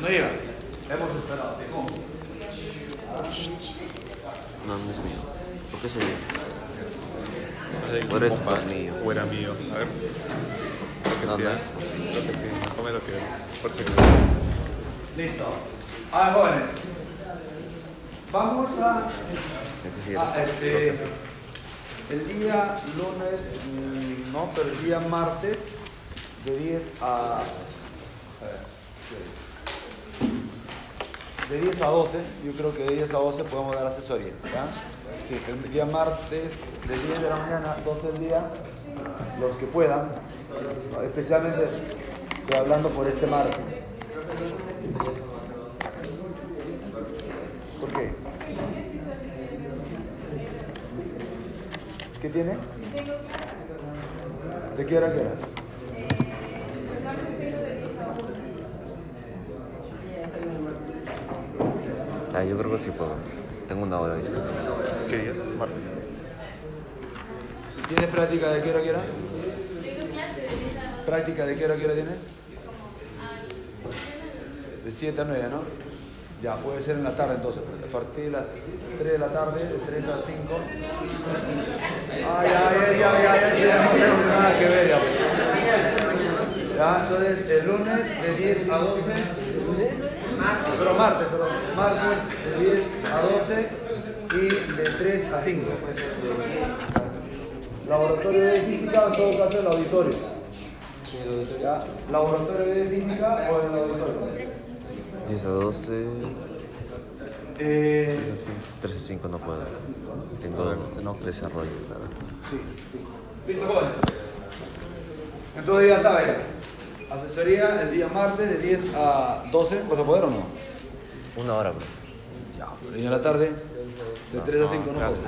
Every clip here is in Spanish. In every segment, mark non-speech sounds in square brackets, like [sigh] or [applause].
No llega. Hemos esperado. ¿Cómo? No, no es mío. ¿Por qué se dio? Hay O era tu compás, tornillo. O era mío. A ver. Creo que sí. Creo que sí. Mejor me lo quedo. Por si acaso. Listo. Ah, jóvenes. Vamos a, Este sí a, es. este, el día lunes, mm, no, pero el día martes de 10 a... a ver, De 10 a 12, yo creo que de 10 a 12 podemos dar asesoría. ¿ya? Sí, el día martes de 10 de la mañana a 12 del día, los que puedan, especialmente estoy hablando por este martes. ¿Por qué? ¿Qué tiene? ¿De qué hora a qué hora? Ah, yo creo que sí puedo. Tengo una hora, disculpa. ¿Qué día? Martes. ¿Tienes práctica de qué hora qué hora? ¿Práctica de qué hora qué hora tienes? De 7 a 9, ¿no? Ya, puede ser en la tarde entonces. A partir de las 3 de la tarde, de 3 a 5. Ay, ay, ay, ay, ay, ay, sí, no tengo nada que ver ya. Ya, entonces el lunes de 10 a 12. Pero martes, perdón. Martes de 10 a 12 y de 3 a 5. Laboratorio de física, en todo caso el auditorio. ¿Ya? Laboratorio de física o en el auditorio. 10 a 12. Eh, 13 a 5 no puedo. Tengo desarrollo, claro. sí, sí. Listo, jóvenes. Entonces ya saben, asesoría el día martes de 10 a 12. ¿Vas a poder o no? Una hora, bro. Ya, pero y en la tarde de 3 a 5 no Gracias.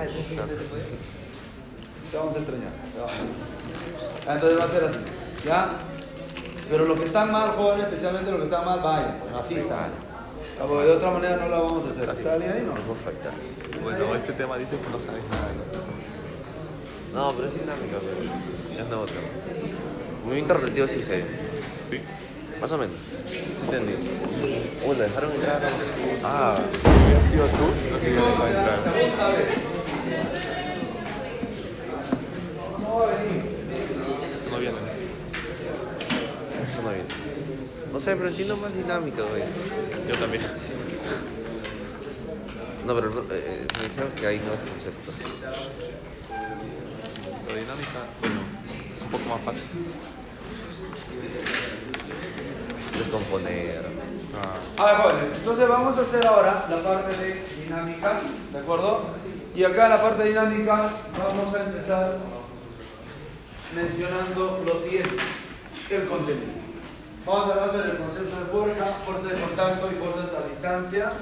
Te vamos a extrañar. vamos Ah, Entonces va a ser así. ¿Ya? Pero los que están mal, jóvenes, especialmente los que están mal, vayan. Asistan. Ah, porque de otra manera no la vamos a hacer. ¿Está bien ahí? No. Perfecta. Bueno, este tema dice que no sabes nada. No, pero es dinámica, pero es nuevo tema. Movimiento relativo sí sé. ¿Sí? Más o menos. Sí entendí. Uy, lo dejaron entrar. Ah, si hubiera sido tú, no te hubiera dejado entrar. Esto no viene. Eso no viene. No sé, pero entiendo más dinámica, güey. Yo también. No, pero eh, me dijeron que ahí no es concepto. La dinámica, bueno, es un poco más fácil. Descomponer. A ver, jóvenes, entonces vamos a hacer ahora la parte de dinámica, ¿de acuerdo? Y acá la parte dinámica vamos a empezar mencionando lo siguiente, el contenido. Vamos a hablar sobre el concepto de fuerza, fuerza de contacto y fuerzas a distancia,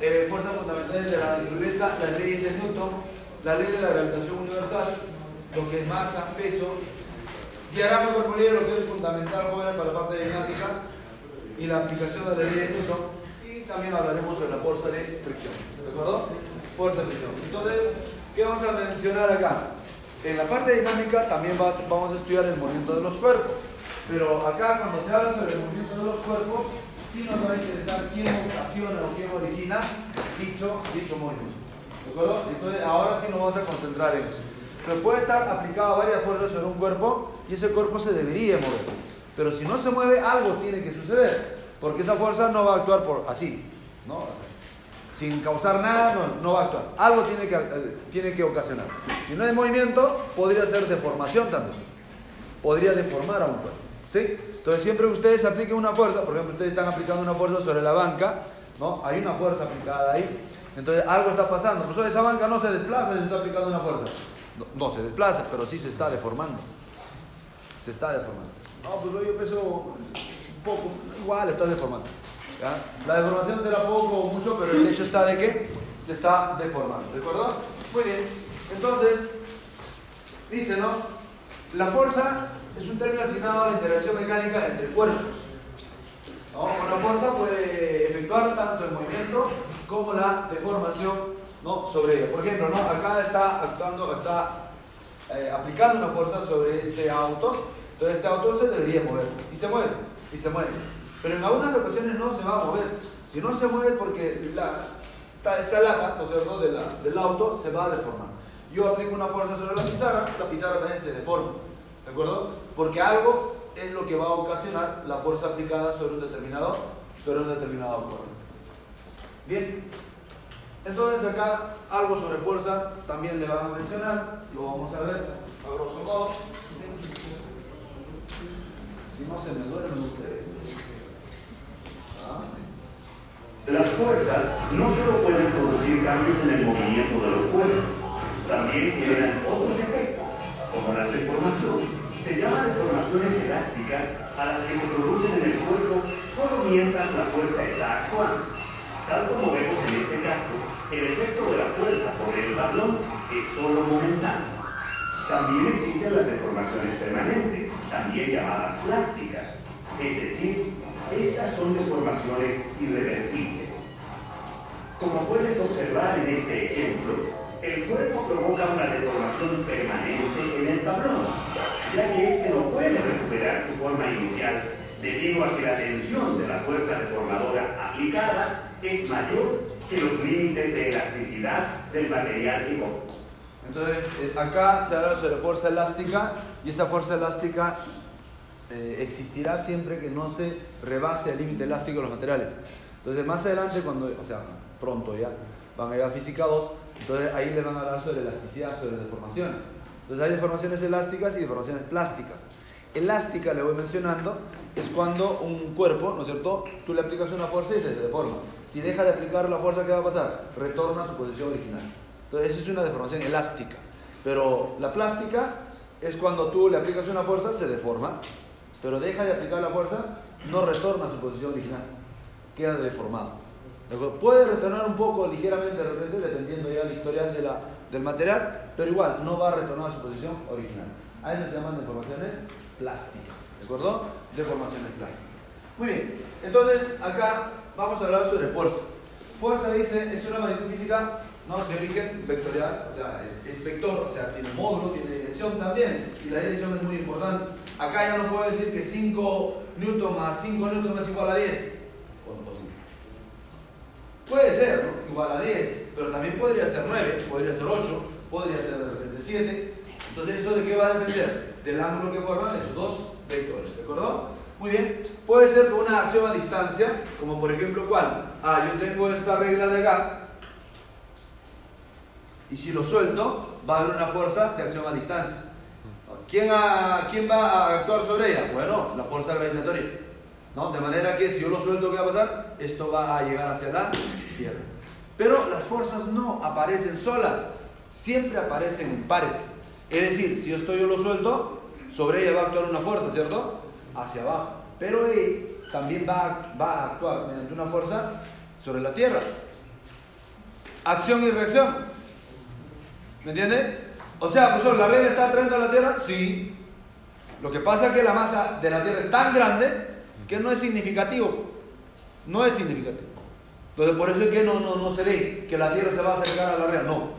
eh, fuerzas fundamentales de la naturaleza, las leyes de Newton, la ley de la gravitación universal, lo que es masa, peso, diagrama corporal, lo que es fundamental jóvenes, para la parte dinámica, y la aplicación de la ley de Newton y también hablaremos sobre la fuerza de fricción. ¿De acuerdo? Fuerza de fricción. Entonces, ¿qué vamos a mencionar acá? En la parte dinámica también vas- vamos a estudiar el movimiento de los cuerpos. Pero acá cuando se habla sobre el movimiento de los cuerpos, sí nos va a interesar quién ocasiona o quién origina dicho, dicho movimiento. ¿De acuerdo? Entonces ahora sí nos vamos a concentrar en eso. Pero puede estar aplicado varias fuerzas sobre un cuerpo y ese cuerpo se debería mover. Pero si no se mueve, algo tiene que suceder. Porque esa fuerza no va a actuar por así. ¿no? Sin causar nada, no, no va a actuar. Algo tiene que, eh, tiene que ocasionar. Si no hay movimiento, podría ser deformación también. Podría deformar a un cuerpo. ¿sí? Entonces, siempre que ustedes apliquen una fuerza, por ejemplo, ustedes están aplicando una fuerza sobre la banca, ¿no? hay una fuerza aplicada ahí. Entonces, algo está pasando. Por eso esa banca no se desplaza, se está aplicando una fuerza. No, no se desplaza, pero sí se está deformando. Se está deformando. No, pues yo peso poco, igual está deformando. La deformación será poco o mucho, pero el hecho está de que se está deformando. ¿De acuerdo? Muy bien. Entonces, dice, ¿no? La fuerza es un término asignado a la interacción mecánica entre cuerpos. ¿no? La fuerza puede efectuar tanto el movimiento como la deformación ¿no? sobre ella. Por ejemplo, ¿no? acá está actuando, está eh, aplicando una fuerza sobre este auto, entonces este auto se debería mover y se mueve y se mueve. Pero en algunas ocasiones no se va a mover. Si no se mueve porque la, esta, lata, ¿no del auto se va a deformar. Yo aplico una fuerza sobre la pizarra, la pizarra también se deforma. ¿De acuerdo? Porque algo es lo que va a ocasionar la fuerza aplicada sobre un determinado, sobre un determinado cuerpo. Bien. Entonces acá algo sobre fuerza también le van a mencionar, lo vamos a ver a grosso modo. No se me duermen ustedes. Las fuerzas no solo pueden producir cambios en el movimiento de los cuerpos, también generan otros efectos, como la deformación. Se llaman deformaciones elásticas a las que se producen en el cuerpo solo mientras la fuerza está actuando. Tal como vemos en este caso, el efecto de la fuerza sobre el tablón es solo momentáneo. También existen las deformaciones permanentes, también llamadas plásticas. Es decir, estas son deformaciones irreversibles. Como puedes observar en este ejemplo, el cuerpo provoca una deformación permanente en el tablón, ya que éste no puede recuperar su forma inicial debido a que la tensión de la fuerza deformadora aplicada es mayor que los límites de elasticidad del material compone. Entonces, eh, acá se habla sobre fuerza elástica y esa fuerza elástica eh, existirá siempre que no se rebase el límite elástico de los materiales. Entonces, más adelante, cuando, o sea, pronto ya, van a ir a física 2, entonces ahí les van a hablar sobre elasticidad, sobre deformaciones. Entonces, hay deformaciones elásticas y deformaciones plásticas. Elástica, le voy mencionando, es cuando un cuerpo, ¿no es cierto? Tú le aplicas una fuerza y se deforma. Si deja de aplicar la fuerza, ¿qué va a pasar? Retorna a su posición original. Entonces, eso es una deformación elástica. Pero la plástica es cuando tú le aplicas una fuerza, se deforma, pero deja de aplicar la fuerza, no retorna a su posición original, queda deformado. Puede retornar un poco ligeramente de repente, dependiendo ya del historial de la, del material, pero igual no va a retornar a su posición original. A eso se llaman deformaciones plásticas. ¿De acuerdo? Deformaciones plásticas. Muy bien, entonces acá vamos a hablar sobre fuerza. Fuerza dice, es una magnitud física ¿no? de origen vectorial, o sea, es, es vector, o sea, tiene módulo, tiene dirección también, y la dirección es muy importante. Acá ya no puedo decir que 5 newton más 5 newton es igual a 10. O no posible. Puede ser, ¿no? Igual a 10, pero también podría ser 9, podría ser 8, podría ser de repente 7. Entonces, ¿eso de qué va a depender? Del ángulo que forman esos dos vectores, ¿de acuerdo? Muy bien, puede ser una acción a distancia, como por ejemplo, ¿cuál? Ah, yo tengo esta regla de acá, y si lo suelto, va a haber una fuerza de acción a distancia. ¿Quién, va a actuar sobre ella? Bueno, la fuerza gravitatoria. ¿no? De manera que si yo lo suelto, ¿qué va a pasar? Esto va a llegar hacia la Tierra. Pero las fuerzas no aparecen solas, siempre aparecen en pares. Es decir, si yo estoy yo lo suelto, sobre ella va a actuar una fuerza, ¿cierto? Hacia abajo. Pero él también va a actuar mediante una fuerza sobre la Tierra. Acción y reacción. ¿Me entiende? O sea, profesor, ¿la red está atrayendo a la Tierra? Sí. Lo que pasa es que la masa de la Tierra es tan grande que no es significativo. No es significativo. Entonces, por eso es que no, no, no se ve que la Tierra se va a acercar a la regla. No.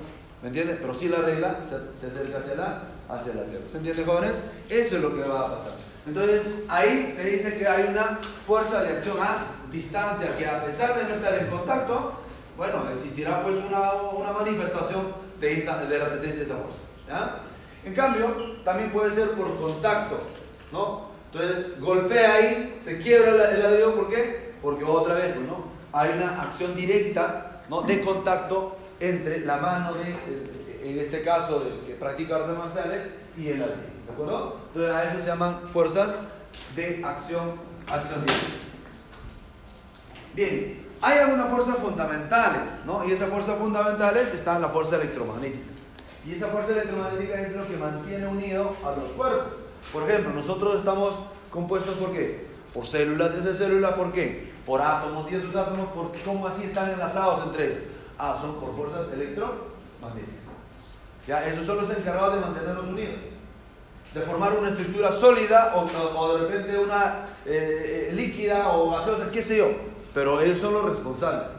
¿Me entiende? Pero sí la regla se, se acerca hacia la, hacia la Tierra. ¿Se entiende, jóvenes? Eso es lo que va a pasar. Entonces, ahí se dice que hay una fuerza de acción a distancia que a pesar de no estar en contacto, bueno, existirá pues una, una manifestación de, de la presencia de esa fuerza. En cambio, también puede ser por contacto, ¿no? Entonces, golpea ahí, se quiebra el el ladrillo, ¿por qué? Porque otra vez, pues, ¿no? Hay una acción directa, ¿no? De contacto entre la mano de, eh, en este caso, de, que practica artes marciales y el ladrillo, ¿de acuerdo? Entonces, a eso se llaman fuerzas de acción, acción directa. Bien, hay algunas fuerzas fundamentales, ¿no? Y esas fuerzas fundamentales están en la fuerza electromagnética. Y esa fuerza electromagnética es lo que mantiene unido a los cuerpos. Por ejemplo, nosotros estamos compuestos por qué? Por células, esas células, ¿por qué? Por átomos, y esos átomos, ¿por ¿cómo así están enlazados entre ellos? Ah, son por fuerzas electromagnéticas. Ya, esos son los encargados de mantenerlos unidos. De formar una estructura sólida o, de repente una eh, eh, líquida o gaseosa, qué sé yo. Pero ellos son los responsables.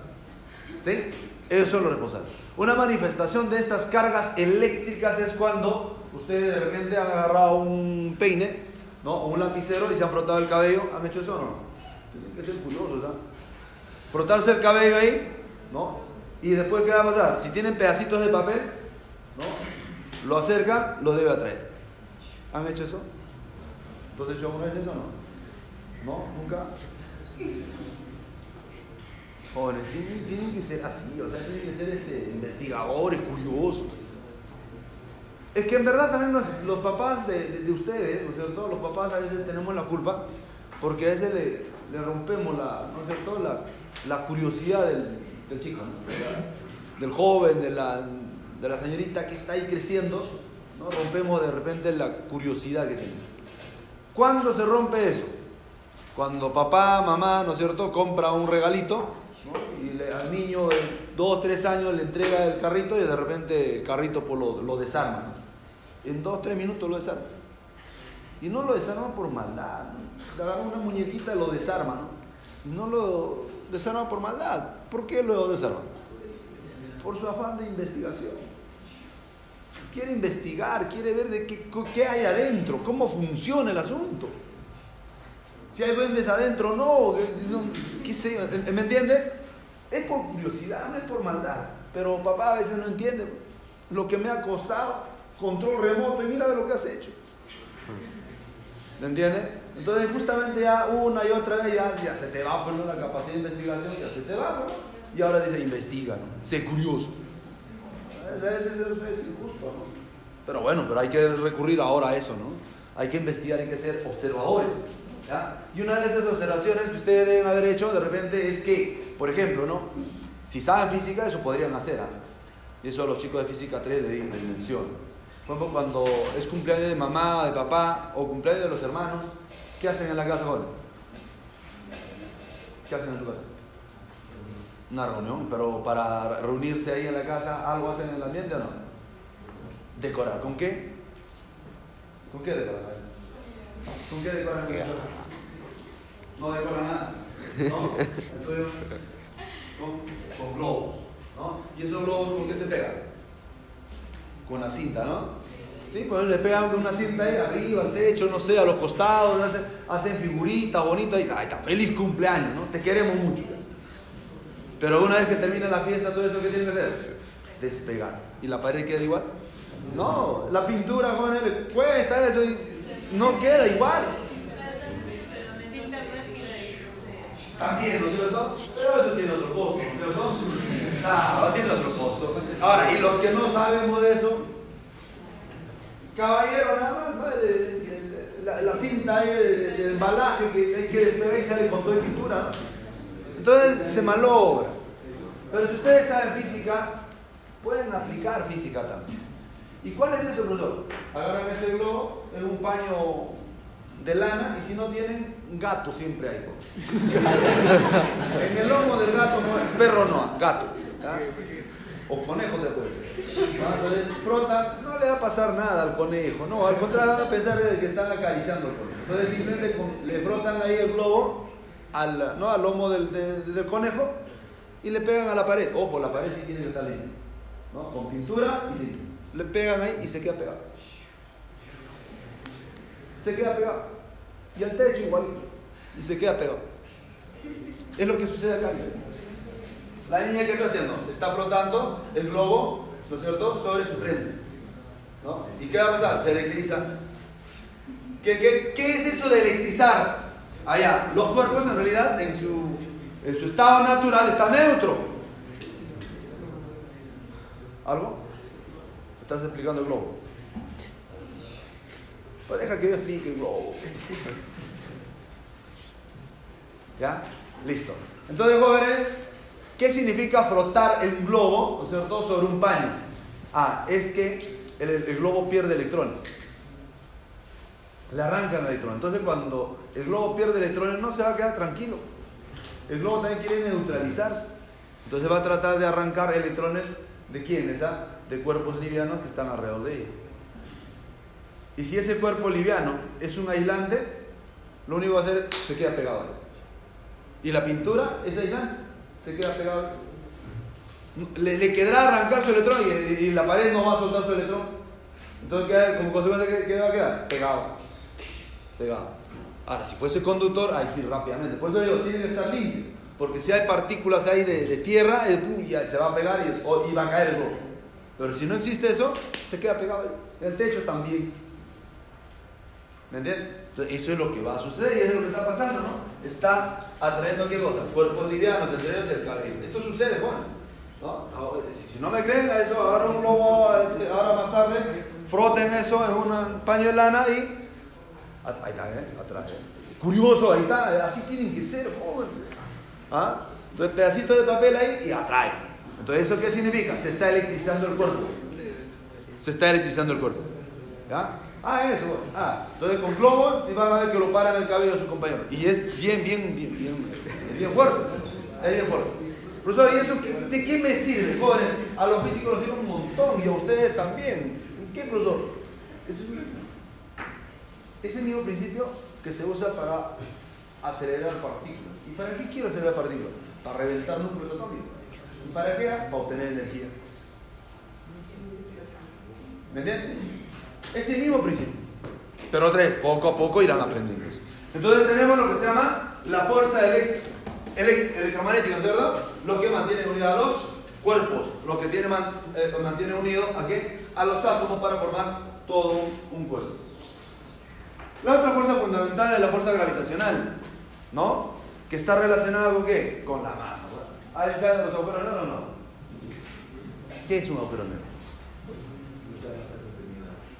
¿Sí? Ellos son los responsables. Una manifestación de estas cargas eléctricas es cuando ustedes de repente han agarrado un peine ¿no? o un lapicero y se han frotado el cabello. ¿Han hecho eso o no? Tienen que ser curiosos, ¿ah? Frotarse el cabello ahí, ¿no? Y después, ¿qué va a pasar? Si tienen pedacitos de papel, ¿no? Lo acercan, lo debe atraer. ¿Han hecho eso? ¿Tú has hecho alguna vez eso o no? ¿No? ¿Nunca? Jóvenes, tienen, tienen que ser así, o sea, tienen que ser este, investigadores, curiosos. Es que en verdad también los, papás de, de- de ustedes, ¿no es cierto? Los papás a veces tenemos la culpa porque a veces le, le rompemos la, ¿no es cierto? La, la curiosidad del, del chico, del joven, de la, de la señorita que está ahí creciendo, ¿no? Rompemos de repente la curiosidad que tiene. ¿Cuándo se rompe eso? Cuando papá, mamá, ¿no es cierto?, compra un regalito y al niño de 2, 3 años le entrega el carrito y de repente el carrito pues, lo, lo desarma. ¿no? En 2, 3 minutos lo desarma. Y no lo desarma por maldad. Le agarra una muñequita y lo desarma. ¿no? Y no lo desarma por maldad. ¿Por qué lo desarma? Por su afán de investigación. Quiere investigar, quiere ver de qué, qué hay adentro, cómo funciona el asunto. Si hay duendes adentro, no, qué sé ¿me entiende? Es por curiosidad, no es por maldad. Pero papá a veces no entiende lo que me ha costado, control remoto y mira lo que has hecho. ¿Me entiende? Entonces justamente ya una y otra vez ya, se te va pues, ¿no? la capacidad de investigación, ya se te va, ¿no? Y ahora dice, investiga, ¿no? Sé curioso. A veces es injusto, ¿no? Pero bueno, pero hay que recurrir ahora a eso, ¿no? Hay que investigar, hay que ser observadores. Y una de esas observaciones que ustedes deben haber hecho de repente es que, por ejemplo, ¿no? Si saben física, eso podrían hacer. ¿ah? Y eso a los chicos de física 3 les, menciono. Por ejemplo, cuando es cumpleaños de mamá, de papá o cumpleaños de los hermanos, ¿qué hacen en la casa, joven? ¿Qué hacen en tu casa? Una reunión, pero para reunirse ahí en la casa, ¿algo hacen en el ambiente o no? Decorar. ¿Con qué? ¿Con qué decoran? ¿Con qué decoran la? No decoran nada. ¿No? Entonces, con, con globos. ¿no? ¿Y esos globos con qué se pegan? Con la cinta, ¿no? Sí, pues le pegan una cinta ahí arriba, al techo, no sé, a los costados, hacen, hacen figuritas bonitas ahí está, feliz cumpleaños, ¿no? Te queremos mucho. Pero una vez que termina la fiesta, todo eso que tiene que hacer, despegar. ¿Y la pared queda igual? No, la pintura, con él cuesta eso y no queda igual. También, ¿no es cierto? Pero eso tiene otro costo, ¿no es cierto? Tiene otro costo. Ahora, y los que no sabemos de eso, caballero, nada más, la, la cinta ahí, el, el embalaje que hay que despegar y sale con toda pintura, ¿no? Entonces se malogra. Pero si ustedes saben física, pueden aplicar física también. ¿Y cuál es eso, profesor? Agarran ese globo, es un paño de lana y si no tienen, gato siempre hay. en el lomo del gato no perro no gato. O conejo después. Entonces frotan, no le va a pasar nada al conejo, no, al contrario van a pensar que están acariciando al conejo. Entonces simplemente le frotan ahí el globo al, ¿no? al lomo del, de- conejo y le pegan a la pared. Ojo, la pared sí tiene que estar limpia. ¿no? Con pintura y. Le pegan ahí y se queda pegado. Se queda pegado. Y al techo igual. Y se queda pegado. Es lo que sucede acá. La niña que está haciendo, está frotando el globo, ¿no es cierto?, sobre su frente. ¿no? ¿Y qué va a pasar? Se electriza. ¿Qué, qué, qué es eso de electrizarse? Allá, los cuerpos en realidad en su, en su estado natural están neutro. ¿Algo? ¿Estás explicando el globo? Pues deja que explique el globo. ¿Ya? Listo. Entonces, jóvenes, ¿qué significa frotar el globo, ¿no es cierto?, sobre un paño? Ah, es que el, el globo pierde electrones. Le arrancan electrones. Entonces, cuando el globo pierde electrones, no se va a quedar tranquilo. El globo también quiere neutralizarse. Entonces va a tratar de arrancar electrones de quiénes, ah? De cuerpos livianos que están alrededor de ella. Y si ese cuerpo liviano es un aislante, lo único que va a hacer se queda pegado ahí. Y la pintura es aislante, se queda pegado ahí. Le, le quedará arrancar su electrón y, la pared no va a soltar su electrón. Entonces, ¿qué- como consecuencia, ¿qué, va a quedar? Pegado. Pegado. Ahora, si fuese conductor, ahí sí rápidamente. Por eso digo, tiene que estar limpio. Porque si hay partículas ahí de, de tierra, el se va a pegar y va a caer el globo. Pero si no existe eso, se queda pegado ahí. El techo también. ¿Me entiendes? Entonces, eso es lo que va a suceder y eso es lo que está pasando, ¿no? Está atrayendo qué cosa? Cuerpos livianos, entre ellos el cabello. Esto sucede, Juan. ¿no? Ahora, Si, no me creen, a eso agarra un globo, este, ahora más tarde, froten eso en un paño de lana y. Ahí está, ¿ves? Atrás. Curioso, ahí está. Así tienen que ser, joven. ¿Ah? Entonces, pedacito de papel ahí y atrae. Entonces, ¿eso qué significa? Se está electrizando el cuerpo. Se está electrizando el cuerpo. ¿Ya? Ah, eso. bueno. Ah, entonces con globo y van a ver que lo paran el cabello de su compañero. Y es bien, bien, bien, bien, es bien fuerte. Es bien fuerte. Profesor, ¿y eso qué- de qué me sirve, jóvenes? A los físicos nos sirve un montón y a ustedes también. ¿En qué, profesor? Es el mismo. Es el mismo principio que se usa para acelerar partículas. ¿Y para qué quiero acelerar partículas? Para reventar núcleos atómicos. ¿Y para qué? Para obtener energía. ¿Me entienden? Es el mismo principio. Pero otra vez, poco a poco irán aprendiendo. Entonces tenemos lo que se llama la fuerza elec- elec- electromagnética, ¿cierto? Lo que mantiene unidos a los cuerpos, lo que tiene man- eh, mantiene unidos a qué? A los átomos para formar todo un cuerpo. La otra fuerza fundamental es la fuerza gravitacional, ¿no? Que está relacionada con qué? Con la masa. ¿Alguien sabe los agujeros negros o no? ¿Qué es un agujero negro?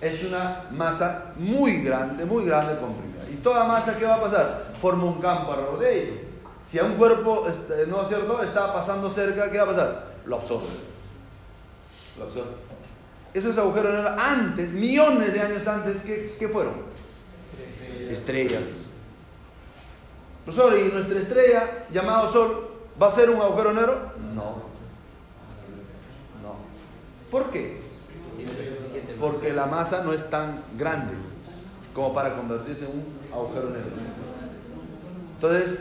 Es una masa muy grande, muy grande comprimida. ¿Y toda masa qué va a pasar? Forma un campo alrededor de ella. Si a un cuerpo, este, ¿no es cierto?, está pasando cerca, ¿qué va a pasar? Lo absorbe. Lo absorbe. Esos agujeros negros antes, millones de años antes, ¿qué, qué fueron? Estrellas. Profesor, ¿y nuestra estrella, llamado Sol, va a ser un agujero negro? No. No. ¿Por qué? Porque la masa no es tan grande como para convertirse en un agujero negro. Entonces,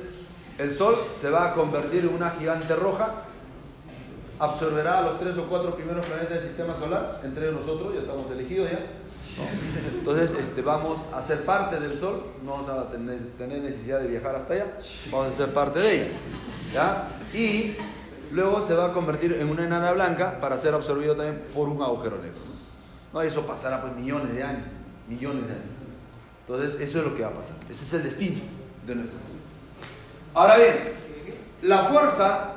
el Sol se va a convertir en una gigante roja, absorberá a los tres o cuatro primeros planetas del sistema solar, entre nosotros, ya estamos elegidos ya. Entonces, este, vamos a ser parte del Sol, no vamos a tener, tener necesidad de viajar hasta allá, vamos a ser parte de ella. ¿ya? Y luego se va a convertir en una enana blanca para ser absorbido también por un agujero negro. ¿No? Eso pasará pues millones de años, millones de años. Entonces, eso es lo que va a pasar. Ese es el destino de nuestro mundo. Ahora bien, la fuerza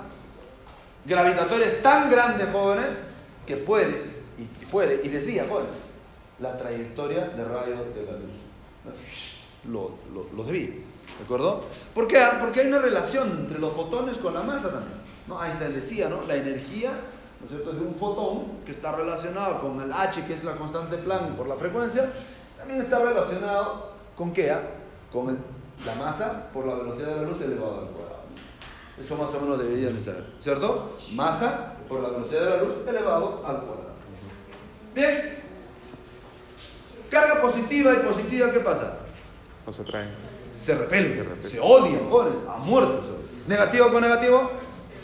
gravitatoria es tan grande, jóvenes, que puede, y puede, y desvía, jóvenes, la trayectoria de rayos de la luz. Lo, lo, lo desvía. ¿De acuerdo? ¿Por qué? Porque hay una relación entre los fotones con la masa también. ¿no? Einstein decía, ¿no? La energía ¿no es cierto? de un fotón que está relacionado con el H, que es la constante Planck por la frecuencia, también está relacionado con qué? ah? Con el- la masa por la velocidad de la luz elevado al cuadrado. Eso más o menos deberían de saber, ¿cierto? Masa por la velocidad de la luz elevado al cuadrado. Bien. Carga positiva y positiva, ¿qué pasa? No se traen. Se repelen, Se se, repelen. odian, pobres, a muerte. se. Negativo con negativo,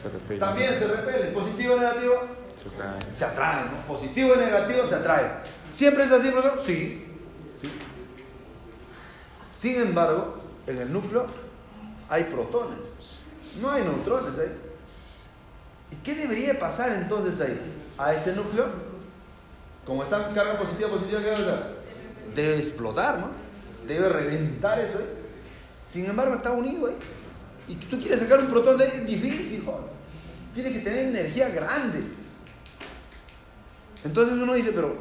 Se repelen. también se repelen. Positivo y negativo, Se traen. se atraen. ¿no? Positivo y negativo se atraen. ¿Siempre es así, profesor? Sí. sí. Sin embargo, en el núcleo hay protones. No hay neutrones ahí. ¿Y qué debería pasar entonces ahí? A ese núcleo, como están carga positiva, positiva, ¿qué debe pasar? Debe explotar, ¿no? Debe reventar eso ahí. Sin embargo, está unido ahí. Y tú quieres sacar un protón de ahí, es difícil, joder. Tiene que tener energía grande. Entonces uno dice, pero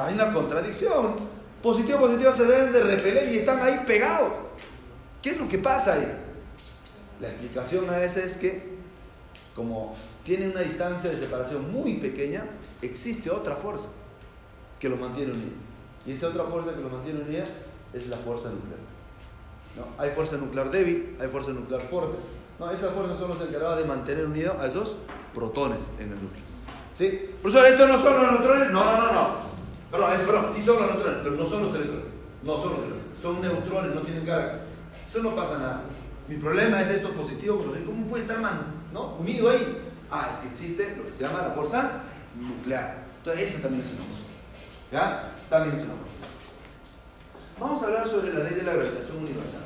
hay una contradicción. Positivo positivo se deben de repeler y están ahí pegados. ¿Qué es lo que pasa ahí? La explicación a esa es que, como tienen una distancia de separación muy pequeña, existe otra fuerza que los mantiene unidos. Y esa otra fuerza que los mantiene unidos es la fuerza nuclear. ¿No? Hay fuerza nuclear débil, hay fuerza nuclear fuerte. No, esas fuerzas son las encargadas de mantener unidos a esos protones en el núcleo. ¿Sí? Profesor, ¿estos no son los neutrones? No, no, no, no. Perdón, es broma, sí son los neutrones, pero no son los electrones. No son los electrones. Son neutrones, no tienen carga. Eso no pasa nada. Mi problema es esto positivo, ¿cómo puede estar man, ¿no? unido ahí? Ah, es que existe lo que se llama la fuerza nuclear. Entonces, esa también es una fuerza. ¿Ya? También es una fuerza. Vamos a hablar sobre la ley de la gravitación universal.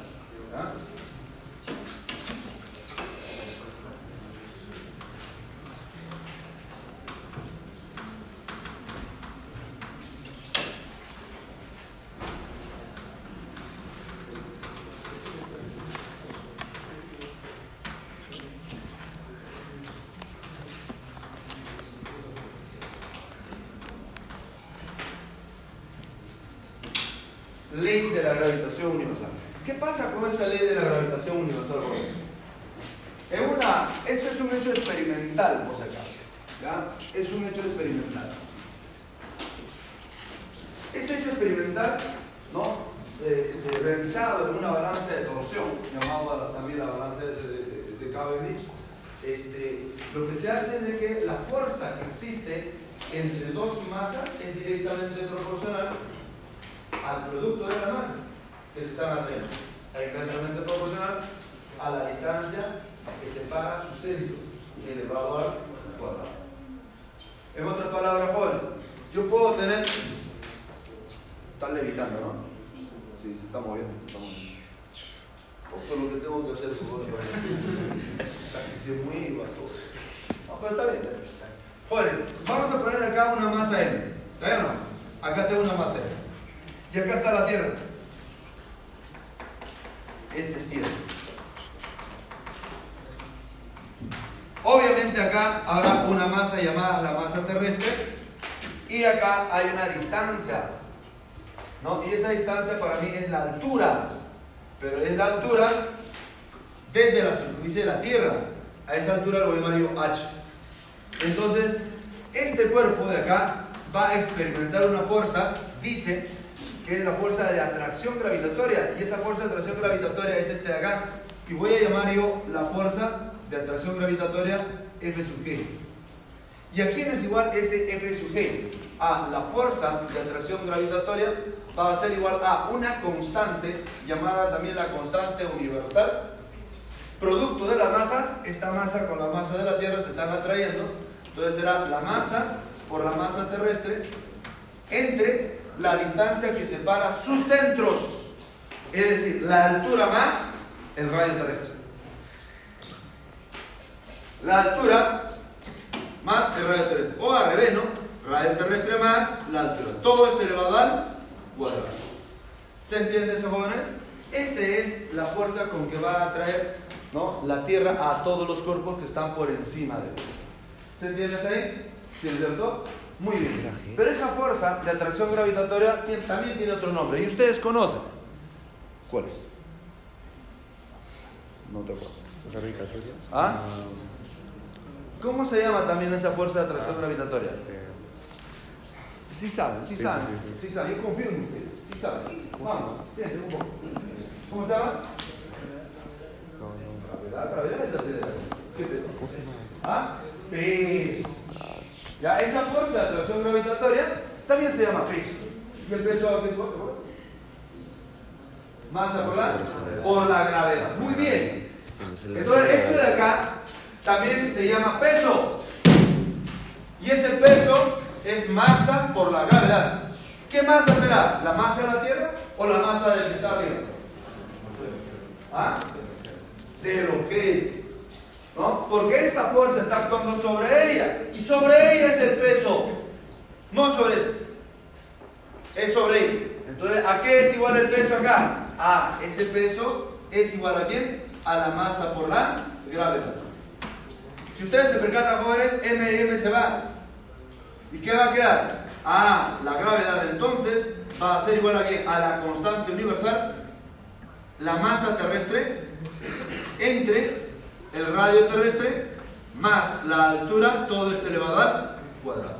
De atracción gravitatoria va a ser igual a una constante llamada también la constante universal. Producto de las masas, esta masa con la masa de la Tierra se están atrayendo. Entonces será la masa por la masa terrestre entre la distancia que separa sus centros, es decir, la altura más el radio terrestre. La altura más el radio terrestre. O al revés, ¿no? Radio terrestre más la altura. Todo esto elevado al cuadrado. ¿Se entiende eso, jóvenes? Esa es la fuerza con que va a atraer ¿no? la Tierra a todos los cuerpos que están por encima de él. ¿Se entiende hasta ahí? ¿Sí es cierto? Muy bien. Pero esa fuerza de atracción gravitatoria tiene- también tiene otro nombre. Y ustedes conocen. ¿Cuál es? No te. Gravitatoria. ¿Ah? ¿Cómo se llama también esa fuerza de atracción gravitatoria? Este, Sí saben, sí Sí, saben. sí, sí, Sí saben, yo confío en ustedes. Sí saben. Vamos, piensen un poco. ¿Cómo se llama? Gravedad, gravedad es aceleración. ¿Qué es eso? ¿Ah? Peso. Ya, esa fuerza de atracción gravitatoria también se llama peso. ¿Y el peso qué es? Masa por la, por la gravedad. Muy bien. Entonces, esto de acá también se llama peso. Y ese peso es masa por la gravedad. ¿Qué masa será? ¿La masa de la Tierra o la masa del que está arriba? ¿Ah? Del objeto. ¿No? Porque esta fuerza está actuando sobre ella. Y sobre ella es el peso. No sobre esto. Es sobre ella. Entonces, ¿a qué es igual el peso acá? A ese peso es igual a quién? A la masa por la gravedad. Si ustedes se percatan, jóvenes, M y M se va. ¿Y qué va a quedar? Ah, la gravedad entonces va a ser igual a qué? A la constante universal, la masa terrestre, entre el radio terrestre más la altura, todo esto elevado al cuadrado.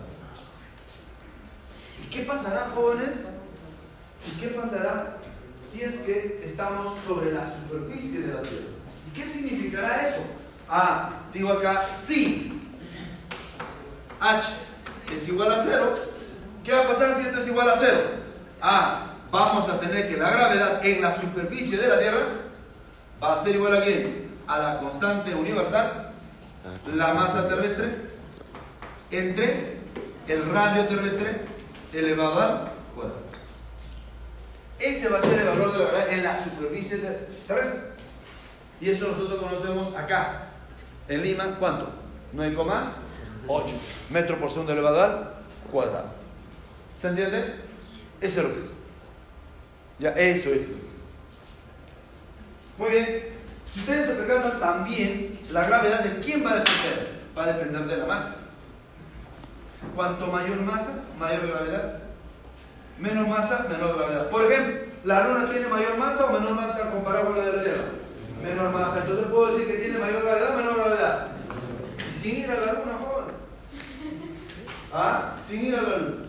¿Y qué pasará, jóvenes? ¿Y qué pasará si es que estamos sobre la superficie de la Tierra? ¿Y qué significará eso? Ah, digo acá, si H es igual a cero, ¿qué va a pasar si esto es igual a cero? Ah, vamos a tener que la gravedad en la superficie de la Tierra va a ser igual a qué? A la constante universal, la masa terrestre, entre el radio terrestre elevado al cuadrado. Ese va a ser el valor de la gravedad en la superficie terrestre. Y eso nosotros conocemos acá. En Lima, ¿cuánto? 9,8 metros por segundo elevado al cuadrado. ¿Se entiende? Eso es lo que es. Ya, eso es. Muy bien. Si ustedes se percatan también, la gravedad de quién va a depender? Va a depender de la masa. Cuanto mayor masa, mayor gravedad. Menos masa, menor gravedad. Por ejemplo, ¿la luna tiene mayor masa o menor masa comparado con la de la Tierra? Menor masa. Entonces puedo decir que tiene mayor gravedad o menor gravedad. Sin ir a la luna. ¿Ah? Sin ir a la luna.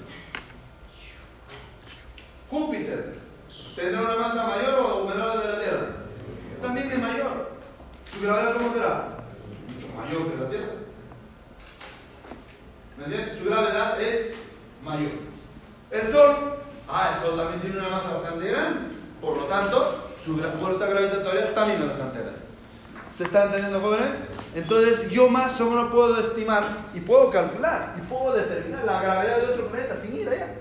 Júpiter, ¿tendrá una masa mayor o menor de la Tierra? También es mayor. ¿Su gravedad cómo será? Mucho mayor que la Tierra. ¿Me entiendes? Su gravedad es mayor. El Sol, ah, el Sol también tiene una masa bastante grande. Por lo tanto, su fuerza gravitatoria también es bastante grande. ¿Se están entendiendo, jóvenes? Entonces, yo más o menos puedo estimar y puedo calcular y puedo determinar la gravedad de otro planeta sin ir allá.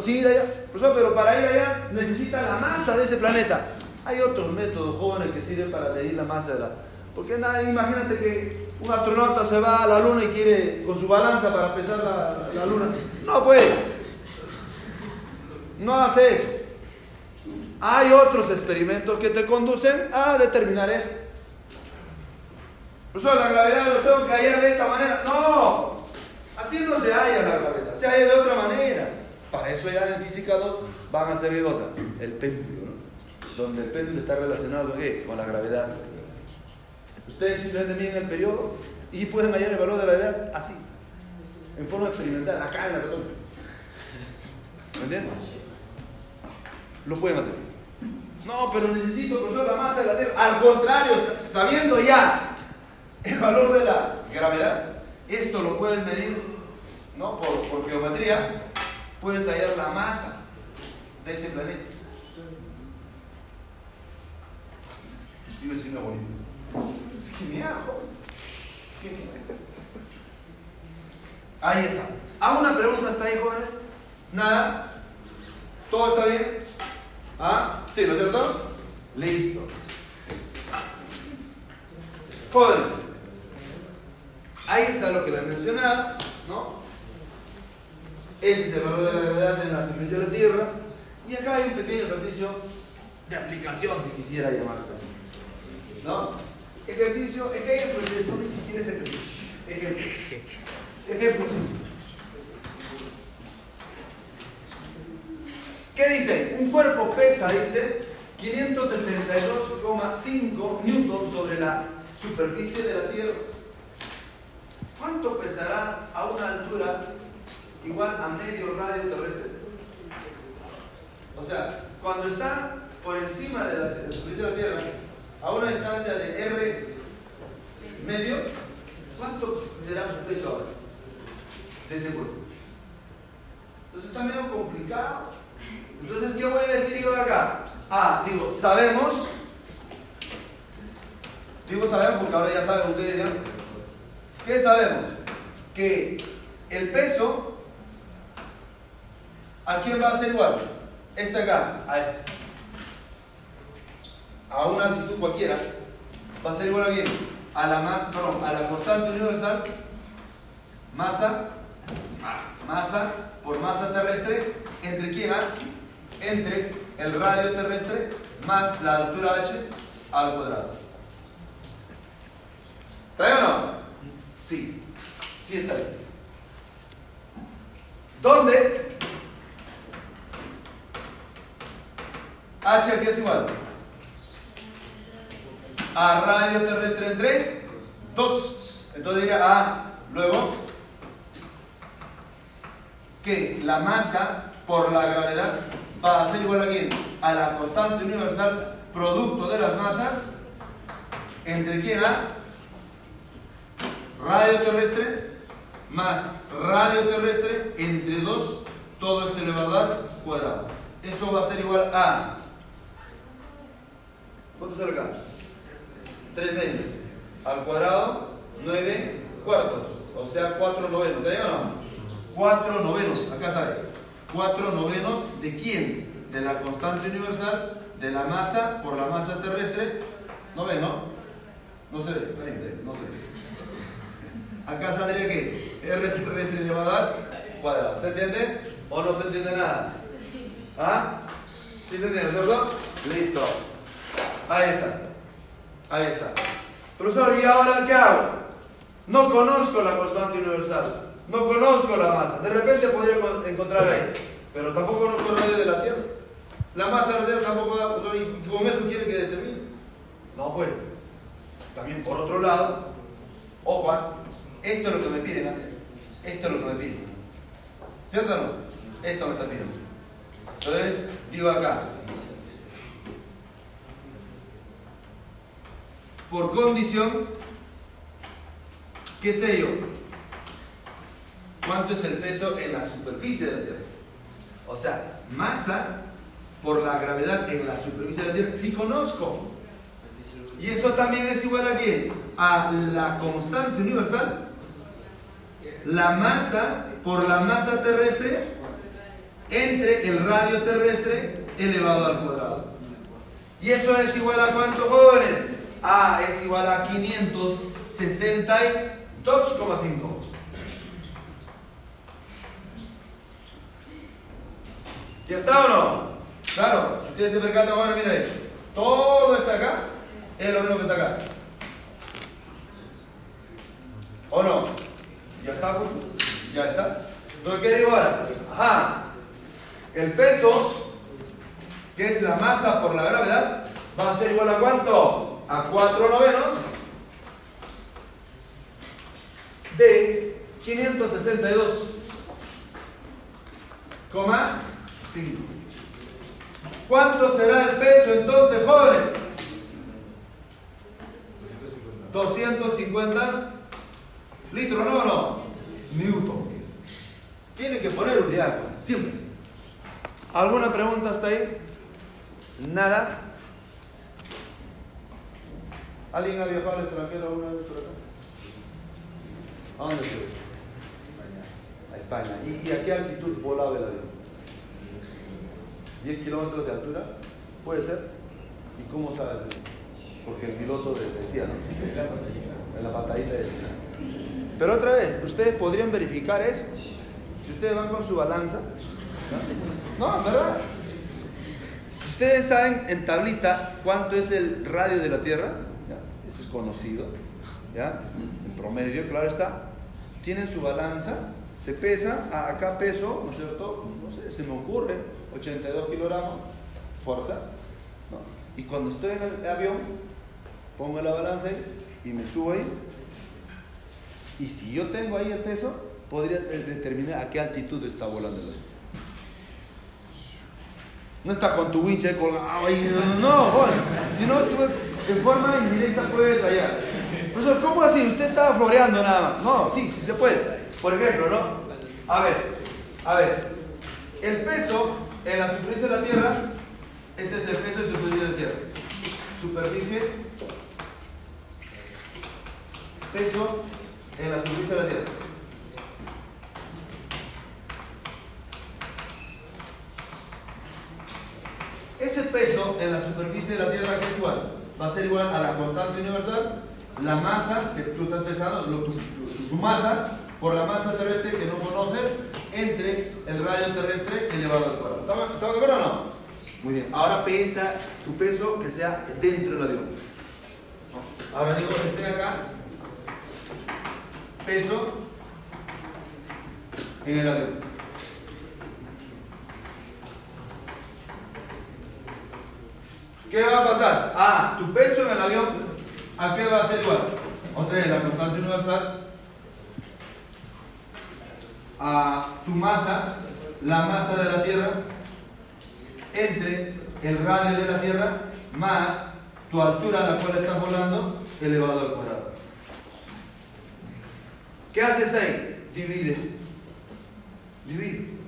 Sin ir allá. Pero para ir allá necesita la masa de ese planeta. Hay otros métodos jóvenes que sirven para medir la masa de la. Porque nada, imagínate que un astronauta se va a la luna y quiere con su balanza para pesar la, la luna. No puede. No hace eso. Hay otros experimentos que te conducen a determinar eso. Por eso la gravedad lo tengo que hallar de esta manera. No, así no se halla la gravedad, se halla de otra manera. Para eso ya en física 2 van a servir cosas. El péndulo, ¿no? donde el péndulo está relacionado con la gravedad. Ustedes simplemente miden el periodo y pueden hallar el valor de la gravedad así, en forma experimental, acá en la católica. ¿Me entienden? Lo pueden hacer. No, pero necesito, profesor, la masa de la Tierra. Al contrario, sabiendo ya el valor de la gravedad, esto lo puedes medir ¿no? por, por geometría, puedes hallar la masa de ese planeta. Dime si no bonito. Es genial. Genial. Ahí está. ¿Hago una pregunta hasta ahí, jóvenes? ¿Nada? ¿Todo está bien? ¿Ah? ¿Sí, no es cierto? Listo. Jóvenes, ahí está lo que les mencionaba, ¿no? Este es el valor de la gravedad en la superficie de la Tierra. Y acá hay un pequeño ejercicio de aplicación, si quisiera llamarlo así. ¿No? Ejercicio, ejemplo, si es ejercicio. Ejemplo. Ejemplo. ¿Qué dice? Un cuerpo pesa, dice, 562,5 newtons sobre la superficie de la Tierra. ¿Cuánto pesará a una altura igual a medio radio terrestre? O sea, cuando está por encima de la, superficie de la Tierra, a una distancia de R medios, ¿cuánto será su peso ahora? De ese cuerpo. Entonces está medio complicado. Entonces, ¿qué voy a decir yo de acá? Ah, digo, sabemos. Digo, sabemos porque ahora ya saben ustedes ya. ¿Qué sabemos? Que el peso, ¿a quién va a ser igual? Este acá, a este. A una altitud cualquiera. ¿Va a ser igual a quién? A la, perdón, a la constante universal, masa, masa por masa terrestre, ¿entre quién? ah? Entre el radio terrestre más la altura h al cuadrado. ¿Está bien o no? Sí, sí está bien. ¿Dónde? H aquí es igual. A radio terrestre entre 2. Entonces diría A, luego que la masa por la gravedad va a ser igual a quién? A la constante universal producto de las masas entre quién a radio terrestre más radio terrestre entre 2 todo esto elevado al cuadrado. Eso va a ser igual a ¿cuánto sale acá? 3 medios al cuadrado 9 cuartos, o sea 4 novenos, ¿está bien o no? 4 novenos, acá está. 4 novenos de quién? de la constante universal de la masa por la masa terrestre. ¿No ven, no? No se ve, no se ve. Acá saldría que R terrestre elevado al cuadrado. ¿Se entiende? ¿O no se entiende nada? ¿Ah? ¿Sí se entiende, cierto? Listo. Ahí está. Ahí está. Profesor, ¿y ahora qué hago? No conozco la constante universal. No conozco la masa. De repente podría encontrar ahí. Pero tampoco conozco el radio de la Tierra. La masa Tierra tampoco da. ¿Y con eso quiere que determine? No, pues. También por otro lado, ojo, ¿ah? esto es lo que me piden. ¿ah? Esto es lo que me piden. ¿Cierto o no? Esto me está pidiendo. Entonces, digo acá. Por condición, ¿qué sé yo? ¿Cuánto es el peso en la superficie de la Tierra? O sea, masa por la gravedad en la superficie de la Tierra, sí conozco. Y eso también es igual a qué? A la constante universal. La masa por la masa terrestre entre el radio terrestre elevado al cuadrado. ¿Y eso es igual a cuánto, jóvenes? A es igual a 562,5. ¿Ya está o no? Claro, si ustedes se percatan ahora, mira Todo está acá, es lo mismo que está acá. ¿O no? ¿Ya está? ¿Ya está? Entonces, ¿qué digo ahora? Ajá. El peso, que es la masa por la gravedad, va a ser igual a cuánto? A 4 novenos de 562,5. ¿Cuánto será el peso entonces, jóvenes? 250 litros, ¿no no? Newton. Tiene que poner unidad, siempre. ¿Alguna pregunta hasta ahí? ¿Nada? ¿Alguien ha viajado al extranjero alguna vez por acá? ¿A dónde fue? A España. ¿Y, a qué altitud volaba el avión? ¿10 kilómetros de altura? ¿Puede ser? ¿Y cómo sabes eso? Porque el piloto decía, ¿no? En la pantallita decía. Pero otra vez, ustedes podrían verificar eso. Si ustedes van con su balanza, ¿no? ¿verdad? Ustedes saben en tablita cuánto es el radio de la Tierra, eso es conocido, ¿ya? En promedio, claro está. Tienen su balanza, se pesa, acá peso, ¿no es cierto? No sé, se me ocurre, 82 kilogramos, fuerza, ¿no? Y cuando estoy en el avión, pongo la balanza ahí y me subo ahí. Y si yo tengo ahí el peso, podría determinar a qué altitud está volando el avión. No estás con tu winche colgado ahí. No, no, Si no, tú en forma indirecta puedes hallar. Profesor, ¿cómo así? Usted estaba floreando nada más. No, sí, sí se puede. Por ejemplo, ¿no? A ver, a ver. El peso en la superficie de la Tierra, este es el peso de superficie de la Tierra. Superficie, peso en la superficie de la Tierra. Ese peso en la superficie de la Tierra es igual, va a ser igual a la constante universal, la masa que tú estás pesando, tu, masa por la masa terrestre que no conoces entre el radio terrestre elevado al cuadrado. ¿Estamos, de acuerdo o no? Muy bien. Ahora pesa tu peso que sea dentro del avión. Ahora digo que esté acá. Peso en el avión. ¿Qué va a pasar? Ah, tu peso en el avión, ¿a qué va a ser igual? Otra vez, la constante universal. A tu masa, la masa de la Tierra, entre el radio de la Tierra más tu altura a la cual estás volando elevado al cuadrado. ¿Qué haces ahí? Divide. Divide.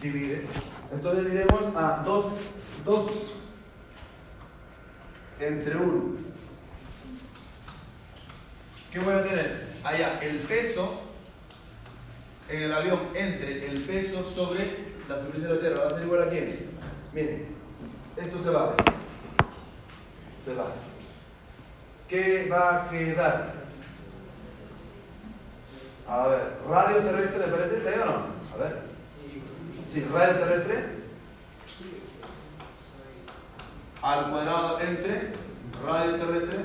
divide. Entonces diremos a 2, 2 entre 1. ¿Qué voy a tener? Allá, el peso en el avión entre el peso sobre la superficie de la Tierra, ¿va a ser igual a quién? Miren, esto se va. Se va. ¿Qué va a quedar? A ver, radio terrestre, ¿le parece? ¿Está ahí o no? A ver. Sí, radio terrestre. Al cuadrado entre radio terrestre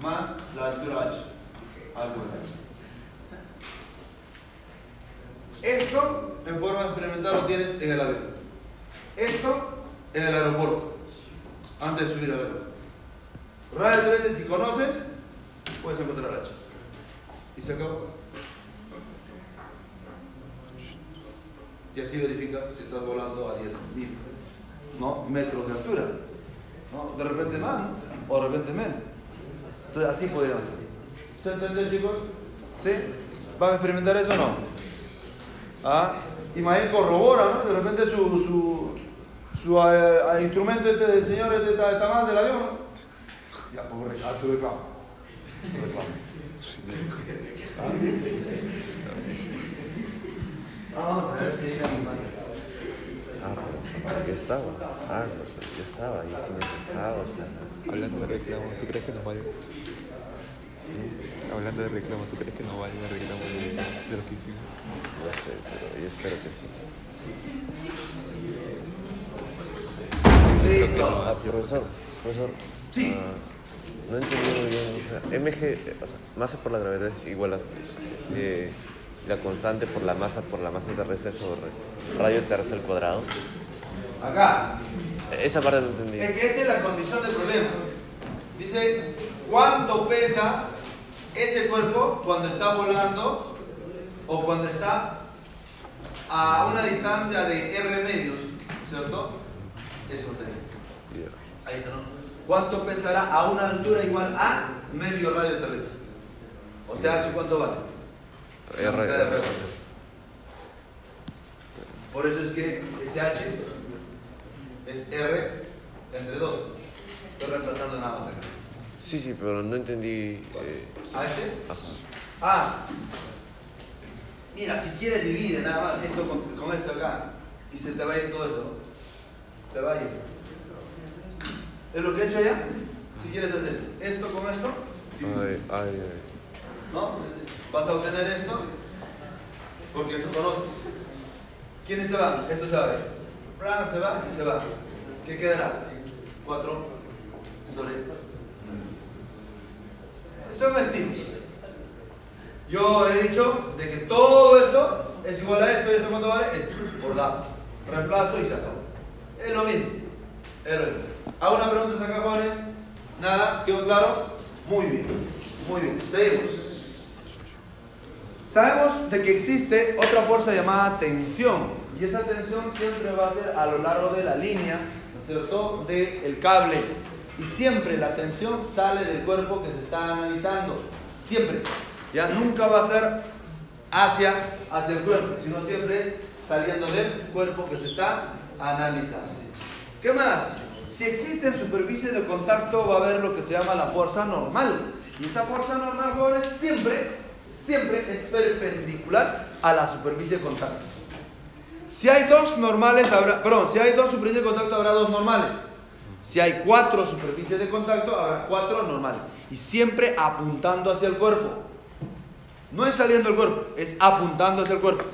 más la altura h. Al cuadrado. Esto en forma experimental lo tienes en el avión. Esto en el aeropuerto. Antes de subir al aeropuerto. Radio terrestre, si conoces, puedes encontrar H. Y se acabó. Y así verificas si estás volando a 10.000 ¿no? metros de altura. ¿no? De repente más, ¿no? o de repente menos. Entonces así podríamos hacer. ¿Se entendió chicos? ¿Sí? ¿Van a experimentar eso o no? ¿Ah? Imael corrobora, ¿no? De repente su, su, su eh, instrumento este del señor este está, está mal del avión, ¿no? Ya, pues reclamo, tu reclamo. Vamos a ver si una Ah, pero ¿qué estaba? Ah, pues ¿qué estaba? Y si me sentaba, o sea. Hablando de reclamo, ¿tú crees que nos vale? Hablando de reclamo, ¿tú crees que nos vale el reclamo de, de lo que hicimos? No sé, pero yo espero que sí. Listo. Ah, profesor, profesor. Sí. ah, no entendí muy bien. O sea, MG, o sea, masa por la gravedad es igual a eh, la constante por la masa por la masa terrestre sobre radio terrestre al cuadrado. Acá. Esa parte no entendí. Es que esta es la condición del problema. Dice, ¿cuánto pesa ese cuerpo cuando está volando o cuando está a una distancia de R medios? ¿Cierto? Eso te. Ahí está, ¿no? ¿Cuánto pesará a una altura igual a medio radio terrestre? O sea, H, ¿cuánto vale? R. R. Por eso es que ese H es R entre 2. Estoy reemplazando nada más acá. Sí, sí, pero no entendí. eh, ¿A este? Ah, mira, si quieres divide nada más esto con, con esto acá y se te va a ir todo eso. Se te va a ir. ¿Es lo que he hecho ya? Si quieres hacer esto con esto, Ay, ay, ay. ¿no? Vas a obtener esto porque tú conoces. ¿Quiénes se van? Esto se va se va y se va. ¿Qué quedará? 4 sobre 9. Son estilos. Yo he dicho de que todo esto es igual a esto y esto cuánto vale? Esto, por lado. Reemplazo y se acabó. Es lo mismo. Es. ¿Hago una pregunta acá, jóvenes? ¿Nada? ¿Quedó claro? Muy bien. Muy bien. Seguimos. Sabemos de que existe otra fuerza llamada tensión y esa tensión siempre va a ser a lo largo de la línea, ¿no es cierto?, del cable y siempre la tensión sale del cuerpo que se está analizando, siempre. Ya nunca va a ser hacia, hacia el cuerpo, sino siempre es saliendo del cuerpo que se está analizando. ¿Qué más? Si existen superficies de contacto va a haber lo que se llama la fuerza normal y esa fuerza normal, jóvenes, siempre siempre es perpendicular a la superficie de contacto. Si hay dos normales, habrá, perdón, si hay dos superficies de contacto, habrá dos normales. Si hay cuatro superficies de contacto, habrá cuatro normales. Y siempre apuntando hacia el cuerpo. No es saliendo del cuerpo, es apuntando hacia el cuerpo.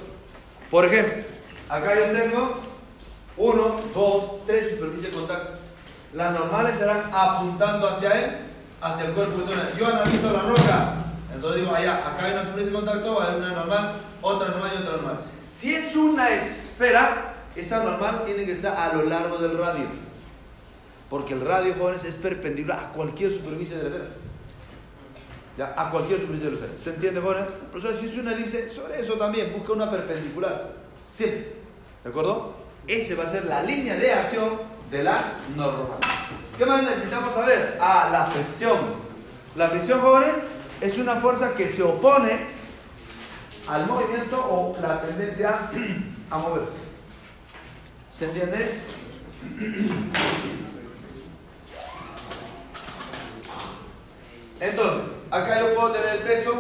Por ejemplo, acá yo tengo uno, dos, tres superficies de contacto. Las normales serán apuntando hacia él, hacia el cuerpo. Entonces, yo analizo la roca. Entonces digo, allá, acá hay una superficie de contacto, haber una normal, otra normal y otra normal. Si es una esfera, esa normal tiene que estar a lo largo del radio. Porque el radio, jóvenes, es perpendicular a cualquier superficie de la esfera. ¿Ya? A cualquier superficie de la esfera. ¿Se entiende, jóvenes? Profesor, si es una elipse, sobre eso también, busca una perpendicular. Siempre. ¿De acuerdo? Esa va a ser la línea de acción de la normal. ¿Qué más necesitamos saber? Ah, la fricción. La fricción, jóvenes, es una fuerza que se opone al movimiento o la tendencia [clears throat] a moverse. ¿Se entiende? [clears throat] Entonces, acá yo puedo tener el peso,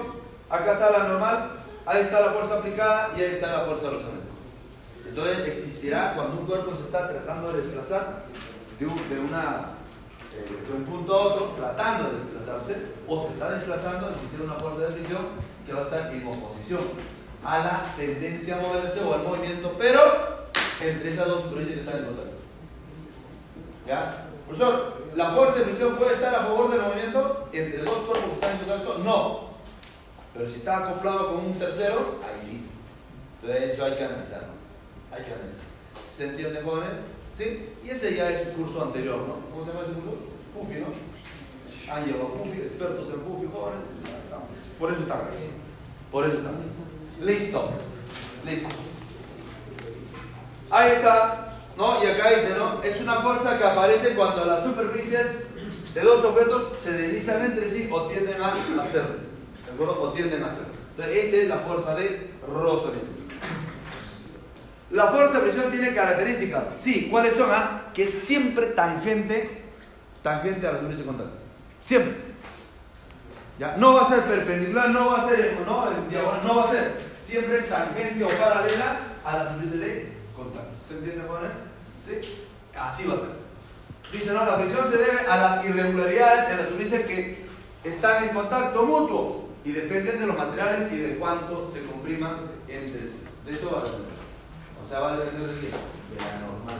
acá está la normal, Ahí está la fuerza aplicada y ahí está la fuerza de rozamiento. Entonces existirá cuando un cuerpo se está tratando de desplazar de, un, de una, eh, un punto a otro, tratando de desplazarse, o se está desplazando, existirá una fuerza de fricción que va a estar en oposición a la tendencia a moverse o al movimiento, pero entre esas dos superficies que están en contacto. ¿Ya? Profesor, ¿la fuerza de fricción puede estar a favor del movimiento entre dos cuerpos que están en contacto? No. Pero si está acoplado con un tercero, ahí sí. Entonces eso hay que analizarlo. Hay que analizarlo. ¿Se entiende, jóvenes? ¿Sí? Y ese ya es un curso anterior, ¿no? ¿Cómo se llama ese curso? Fufi, ¿no? Han llevado Fufi, expertos en Fufi, jóvenes. Por eso están. Por eso están. Listo. Listo. Ahí está. ¿No? Y acá dice, ¿no? Es una fuerza que aparece cuando las superficies de dos objetos se deslizan entre sí o tienden a hacerlo. ¿De acuerdo? O tienden a hacerlo. Entonces, esa es la fuerza de rozamiento. La fuerza de presión tiene características. Sí, ¿cuáles son? Ah? Que siempre tangente, tangente a la superficie contacto. Siempre. ¿Ya? No va a ser perpendicular, no va a ser no, diagonal, no va a ser. Siempre es tangente o paralela a la superficie de contacto. ¿Se entiende, jóvenes? ¿Sí? Así va a ser. Dice, no, la fricción se debe a las irregularidades en las superficies que están en contacto mutuo y dependen de los materiales y de cuánto se compriman entre sí. De eso va a depender. O sea, va a depender de qué? De la normal.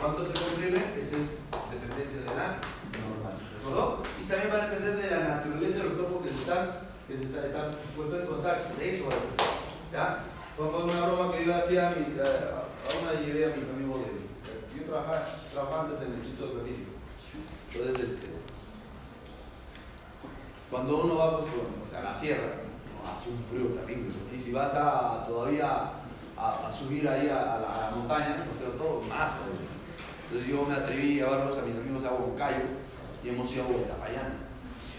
¿Cuánto se comprime? Es en dependencia de la normal. ¿De acuerdo? Y también va a depender de la naturaleza de los cuerpos que se están, que están, están puestos en contacto. De eso va a depender. ¿Ya? Fue una broma que yo hacía a mis. A, una llevé a mis amigos. Yo trabajaba, trabajaba antes en el Instituto Físico. Entonces, este. Cuando uno va pues, a la sierra, hace un frío terrible. Y si vas a todavía a, subir ahí a, la, montaña, ¿no es cierto? Más todavía. Entonces yo me atreví a llevarlos a mis amigos a Huancayo y hemos ido a Huetapayán.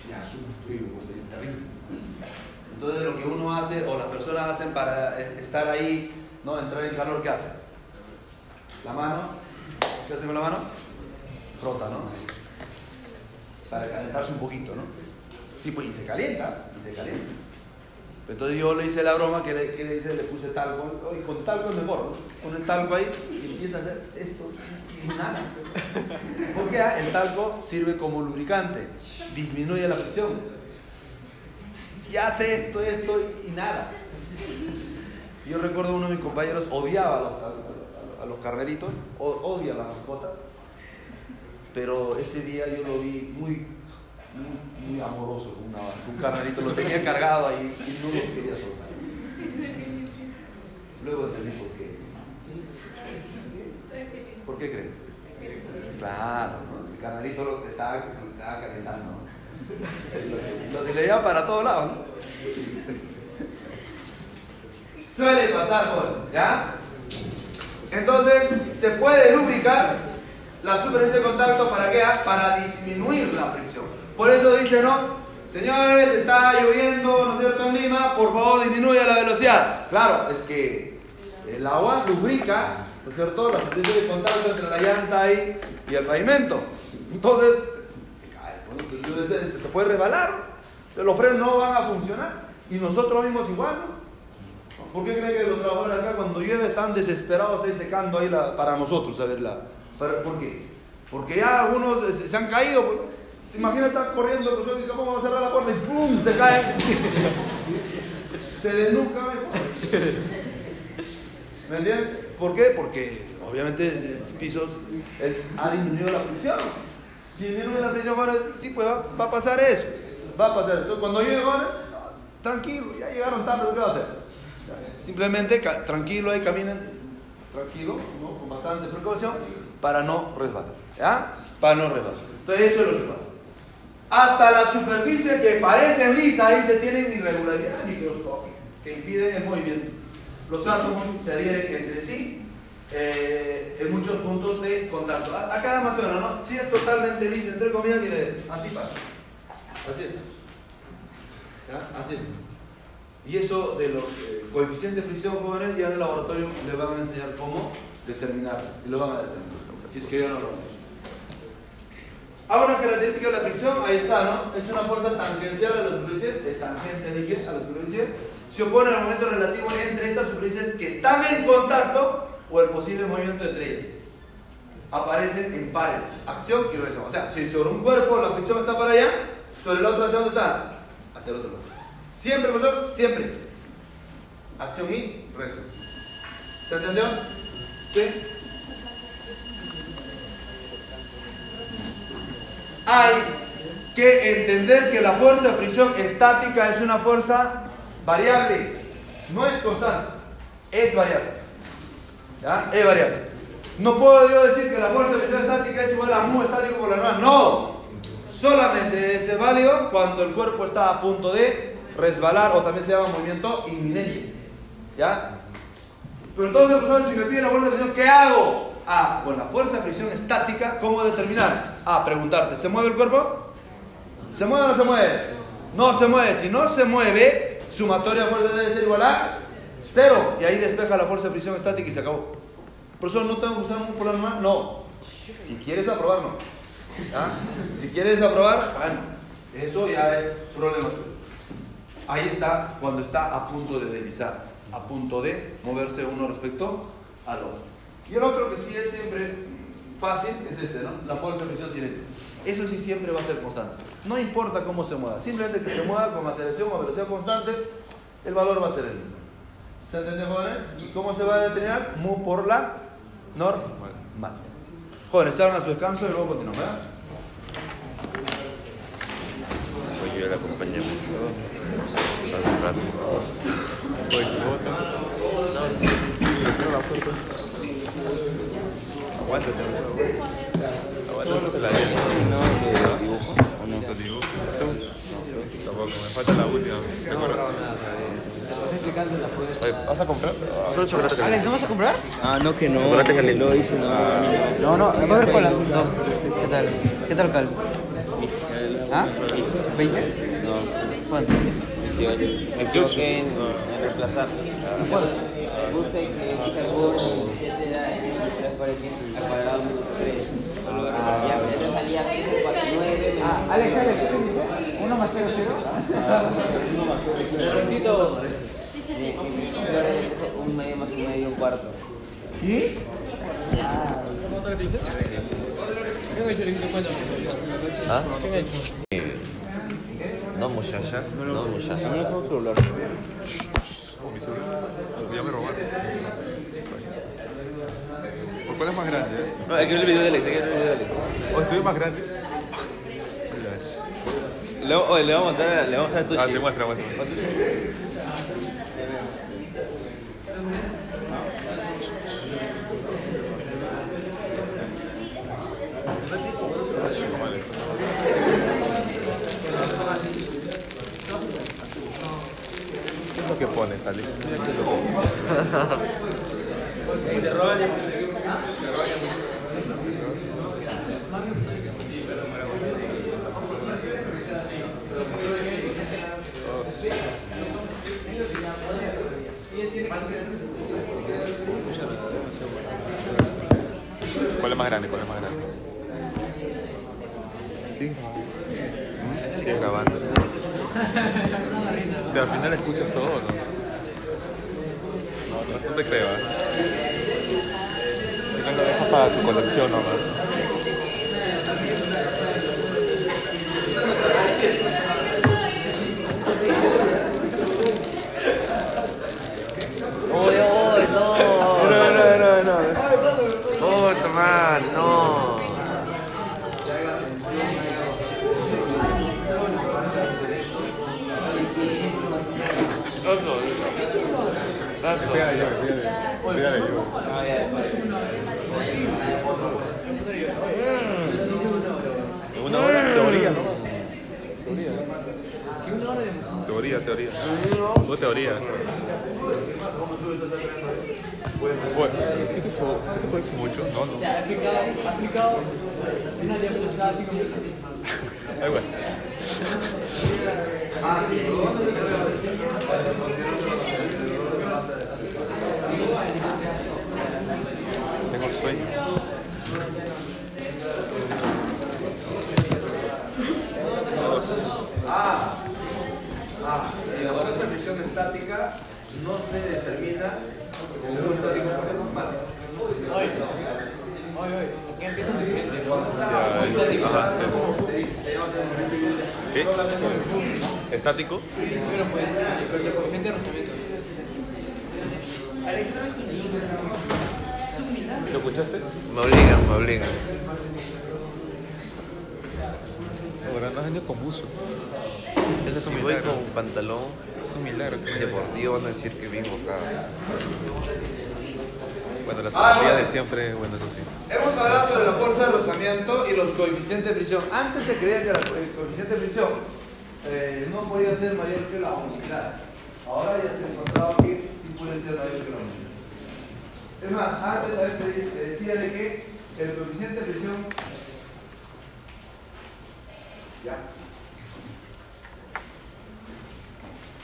Ya hace un frío, pues es terrible. Entonces lo que uno hace, o las personas hacen para estar ahí, ¿no? entrar en calor, ¿qué hacen? La mano, ¿qué hacen con la mano? Frota, ¿no? Para calentarse un poquito, ¿no? Sí, pues y se calienta, y se calienta. Entonces yo le hice la broma que le, que le hice, le puse talco, y con talco es mejor, ¿no? Con el talco ahí y empieza a hacer esto y nada. Porque el talco sirve como lubricante, disminuye la presión. Y hace esto, esto y nada. Yo recuerdo uno de mis compañeros odiaba a los, a, los carneritos, odia a las mascotas, pero ese día yo lo vi muy muy, amoroso con un carnerito, lo tenía cargado ahí y no lo quería soltar. Luego entendí por qué. ¿Por qué creen? Claro, el carnerito lo estaba, estaba calentando. Lo leía para todos lados. ¿no? Suele pasar, jóvenes, ¿ya? Entonces, se puede lubricar la superficie de contacto para qué? Para disminuir la fricción. Por eso dice, ¿no? Señores, está lloviendo, ¿no es cierto?, en Lima, por favor disminuya la velocidad. Claro, es que el agua lubrica, ¿no es cierto?, la superficie de contacto entre la llanta ahí y el pavimento. Entonces, se puede rebalar, los frenos no van a funcionar y nosotros mismos igual. ¿Por qué creen que los trabajadores acá cuando llueve están desesperados ahí secando ahí para nosotros, a ¿por qué? Porque ya algunos se, han caído. Pues, Imagina estar corriendo, pues, ¿cómo va a cerrar la puerta? Y ¡pum! se cae. [laughs] se desnuca. ¿Me entiendes? ¿Por qué? Porque obviamente pisos ha disminuido la presión. Si disminuye la presión, bueno, sí, pues va, a pasar eso. Va a pasar eso. Cuando llegue, bueno, tranquilo, ya llegaron tarde, ¿qué va a hacer? Simplemente tranquilo ahí, caminen tranquilo, ¿no? con bastante precaución, para no resbalar. ¿Ya? Para no resbalar. Entonces, eso es lo que pasa. Hasta la superficie que parecen lisa, ahí se tienen irregularidades microscópicas que impiden el movimiento. Los átomos se adhieren entre sí eh, en muchos puntos de contacto. Más o menos, ¿no? Si es totalmente lisa, entre comillas, tiene así pasa. Así es. ¿Ya? Así es. Y eso de los eh, coeficientes de fricción jóvenes, ya en el laboratorio les van a enseñar cómo determinarlo. Y lo van a determinar. Si es que yo no lo sé. Ahora, una característica de la fricción, ahí está, ¿no? Es una fuerza tangencial a la superficie, es tangente? A la superficie, se opone al momento relativo entre estas superficies que están en contacto o el posible movimiento entre ellas. Aparecen en pares, acción y reacción. O sea, si sobre un cuerpo la fricción está para allá, sobre el otro, ¿hacia dónde está? Hacia el otro lado. Siempre, profesor, siempre. Acción y reacción. ¿Se entendió? ¿Sí? Hay que entender que la fuerza de fricción estática es una fuerza variable, no es constante, es variable. ¿Ya? Es variable. No puedo decir que la fuerza de fricción estática es igual a mu estático por la norma. No. Solamente es válido cuando el cuerpo está a punto de resbalar o también se llama movimiento inminente. ¿Ya? Pero entonces, si me pide la fuerza de fricción, ¿qué hago? Ah, con la fuerza de fricción estática, ¿cómo determinar? Ah, preguntarte, ¿se mueve el cuerpo? ¿Se mueve o no se mueve? No se mueve. Si no se mueve, sumatoria de fuerza debe ser igual a cero. Y ahí despeja la fuerza de fricción estática y se acabó. Por eso no tengo que usar un polar normal. No. Si quieres aprobar, no. ¿Ah? Si quieres aprobar, bueno, eso ya es problema. Ahí está cuando está a punto de deslizar, a punto de moverse uno respecto al otro. Y el otro que sí es siempre fácil es este, ¿no? La fuerza de fricción cinética. Eso sí siempre va a ser constante. No importa cómo se mueva, simplemente que se mueva con aceleración o velocidad constante, el valor va a ser el mismo. ¿Se entendió, jóvenes? ¿Y cómo se va a determinar? Mu por la normal. Jóvenes, se a su descanso y luego continuamos, ¿verdad? Oye, yo puerta. Aguántate, Aguántate la dibujo. ¿O no? ¿Te dibujo? Tampoco, me falta la última. ¿Vas a comprar? solo chocolate caliente. Alex, ¿no vas a comprar? Ah, no, que no. Chocolate caliente. Lo hice, no. No, no, va a ver cola. No. ¿Qué tal? ¿Qué tal, Cal? ¿Ah? ¿20? No. ¿Cuánto? 18. Me equivoqué en, reemplazar. Puse que por 7 era 3 por X al cuadrado menos 3. Ya, pero te salía 9 Ah, Alex, Alex, ¿1 más 0, 0? Un medio más un medio, un cuarto. ¿Ah? No, muchacha. No, muchacha. Oh, mi celular. Ya me robaron. ¿Por cuál es más grande? eh? No, aquí el video de Alex, aquí el video de Alex. ¿O estoy más grande? Le, oye, le vamos a dar, le vamos a dar tu Ah, se muestra, muestra. ¿Qué es Alex? ¿Cuál es más grande? ¿Cuál es más grande? Sí. Sigue grabando. Que al final escuchas todo, ¿no? No, te creo, ¿eh? Lo dejas para tu colección nomás. Portugal, não ¿Estático? Pero pues, coeficiente de rozamiento. ¿Lo escuchaste? Me obligan, me obligan. Ahora no has venido con buzo. Es Es un si voy milagro. con pantalón Es un milagro. deportivo, van a decir que vivo acá. Bueno, la Ah, bueno. de siempre, bueno, eso sí. Hemos hablado sobre la fuerza de rozamiento y los coeficientes de fricción. Antes se creía que el coeficiente de fricción eh, no podía ser mayor que la unidad. Ahora ya se ha encontrado que sí puede ser mayor que la unidad. Es más, antes a veces se, decía de que el coeficiente de fricción. Ya.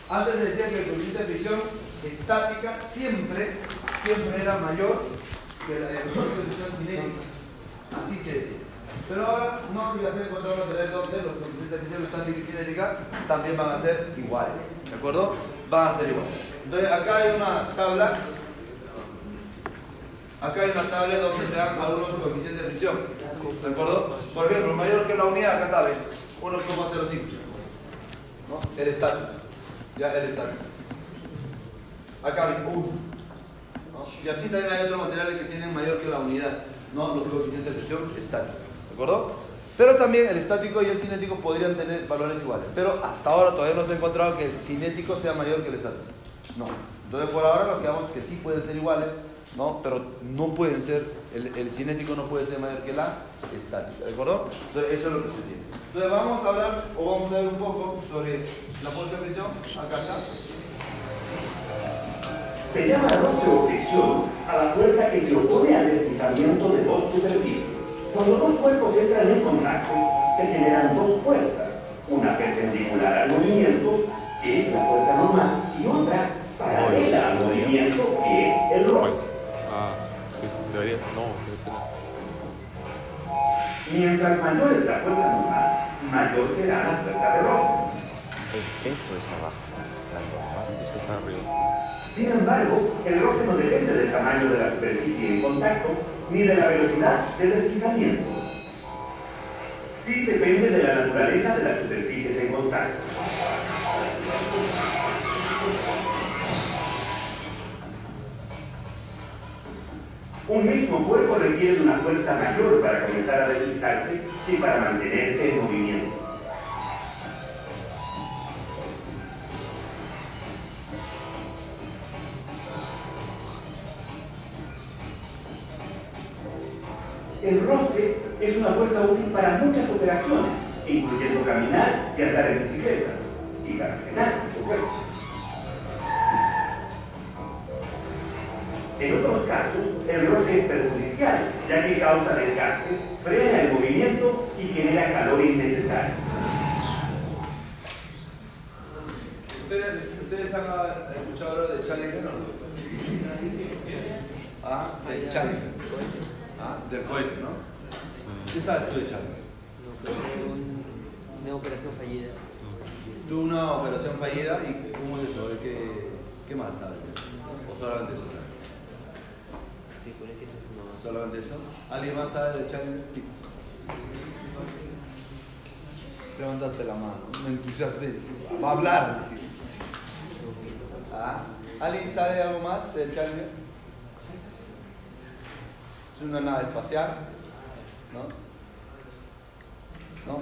Antes se decía que el coeficiente de fricción estática siempre, siempre era mayor que el coeficiente de fricción cinética. Así se decía. Pero ahora no ya se ha encontrado materiales donde los coeficientes de fricción estática y cinética también van a ser iguales. ¿De acuerdo? Van a ser iguales. Entonces acá hay una tabla. Acá hay una tabla donde te dan algunos coeficientes de fricción. ¿De acuerdo? Por ejemplo, mayor que la unidad, acá está, ¿ven? 1,05. ¿No? El estático. Ya el estático. Acá hay 1. Y así también hay otros materiales que tienen mayor que la unidad, ¿no? Los coeficientes de presión estáticos, ¿de acuerdo? Pero también el estático y el cinético podrían tener valores iguales. Pero hasta ahora todavía no se ha encontrado que el cinético sea mayor que el estático. No. Entonces por ahora nos quedamos que sí pueden ser iguales, ¿no? Pero no pueden ser, el, cinético no puede ser mayor que la estática, ¿de acuerdo? Entonces eso es lo que se tiene. Entonces vamos a hablar o vamos a ver un poco sobre la fuerza de presión. Acá está. Se llama roce o fricción a la fuerza que se opone al deslizamiento de dos superficies. Cuando dos cuerpos entran en contacto, se generan dos fuerzas, una perpendicular al movimiento, que es la fuerza normal, y otra paralela al movimiento, que es el roce. Ah, sí, debería. No. Mientras mayor es la fuerza normal, mayor será la fuerza de roce. El peso es abajo. Eso es arriba. Sin embargo, el roce no depende del tamaño de la superficie en contacto ni de la velocidad del deslizamiento. Sí depende de la naturaleza de las superficies en contacto. Un mismo cuerpo requiere una fuerza mayor para comenzar a deslizarse que para mantenerse en movimiento. El roce es una fuerza útil para muchas operaciones, incluyendo caminar y andar en bicicleta, y para frenar, por supuesto. En otros casos, el roce es perjudicial, ya que causa desgaste, frena el movimiento y genera calor innecesario. ¿Ustedes, ustedes han escuchado hablar de no? Ah, del Challenger. Ah, del cohete, ¿no? ¿Qué sabes tú de Challenger? Una operación fallida. Tuvo una operación fallida y ¿cómo es eso? ¿Qué, qué más sabes? ¿O solamente eso sabes? ¿Solamente eso? ¿Alguien más sabe de Challenger? Levantaste la mano, me entusiasmé. Va a hablar. Ah, ¿Alguien sabe algo más del Challenger? Es una nave espacial, ¿no? ¿No?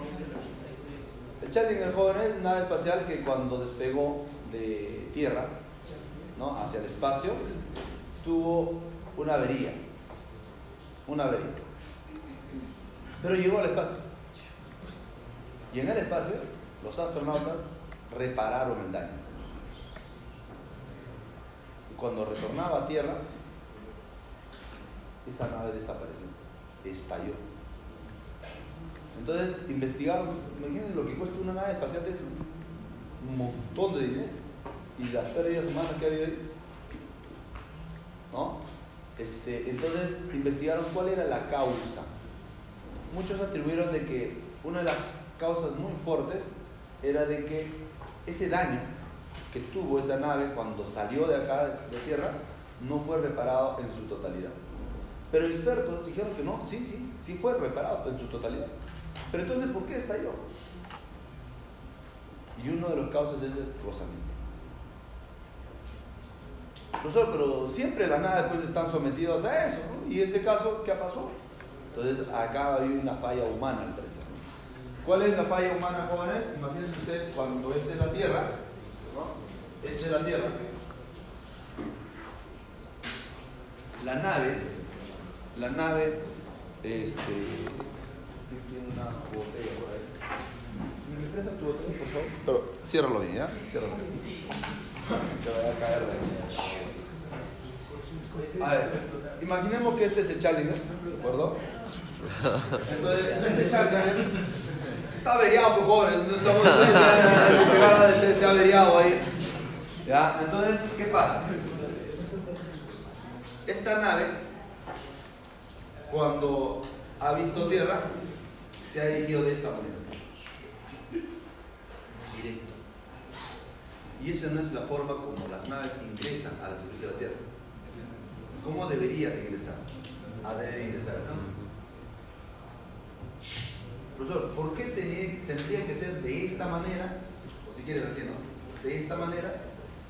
El Challenger joven es una nave espacial que cuando despegó de Tierra, ¿no? Hacia el espacio, tuvo una avería. Una avería. Pero llegó al espacio. Y en el espacio, los astronautas repararon el daño. Y cuando retornaba a Tierra, esa nave desapareció, estalló. Entonces investigaron, imagínense lo que cuesta una nave espacial, es un montón de dinero. Y las pérdidas humanas que ha habido ahí. ¿No? Este, entonces investigaron cuál era la causa. Muchos atribuyeron de que una de las causas muy fuertes era de que ese daño que tuvo esa nave cuando salió de acá de tierra no fue reparado en su totalidad. Pero expertos dijeron que no, sí, sí, sí fue reparado en su totalidad. Pero entonces, ¿por qué estalló? Y uno de los causas es el rozamiento. Profesor, pero siempre las naves pues están sometidas a eso, ¿no? Y este caso, ¿qué pasó? Entonces, acá hay una falla humana al parecer. ¿Cuál es la falla humana, jóvenes? Imagínense ustedes cuando esta es la Tierra, ¿no? Esta es la Tierra. La nave, la nave, este, tiene una botella por ahí. ¿Me prestas tu botella, por favor? Pero ciérralo bien, ¿ya? Ciérralo bien. Te a caer de ahí. A ver, imaginemos que este es el Challenger, ¿de acuerdo? Entonces, este Challenger está averiado, pues jóvenes, no estamos se ha averiado ahí. ¿Ya? Entonces, ¿qué pasa? Esta nave, cuando ha visto tierra, se ha dirigido de esta manera. Directo. Y esa no es la forma como las naves ingresan a la superficie de la Tierra. ¿Cómo debería de ingresar? A de ingresar. Profesor, ¿por qué tendría que ser de esta manera? O si quieres así, ¿no? De esta manera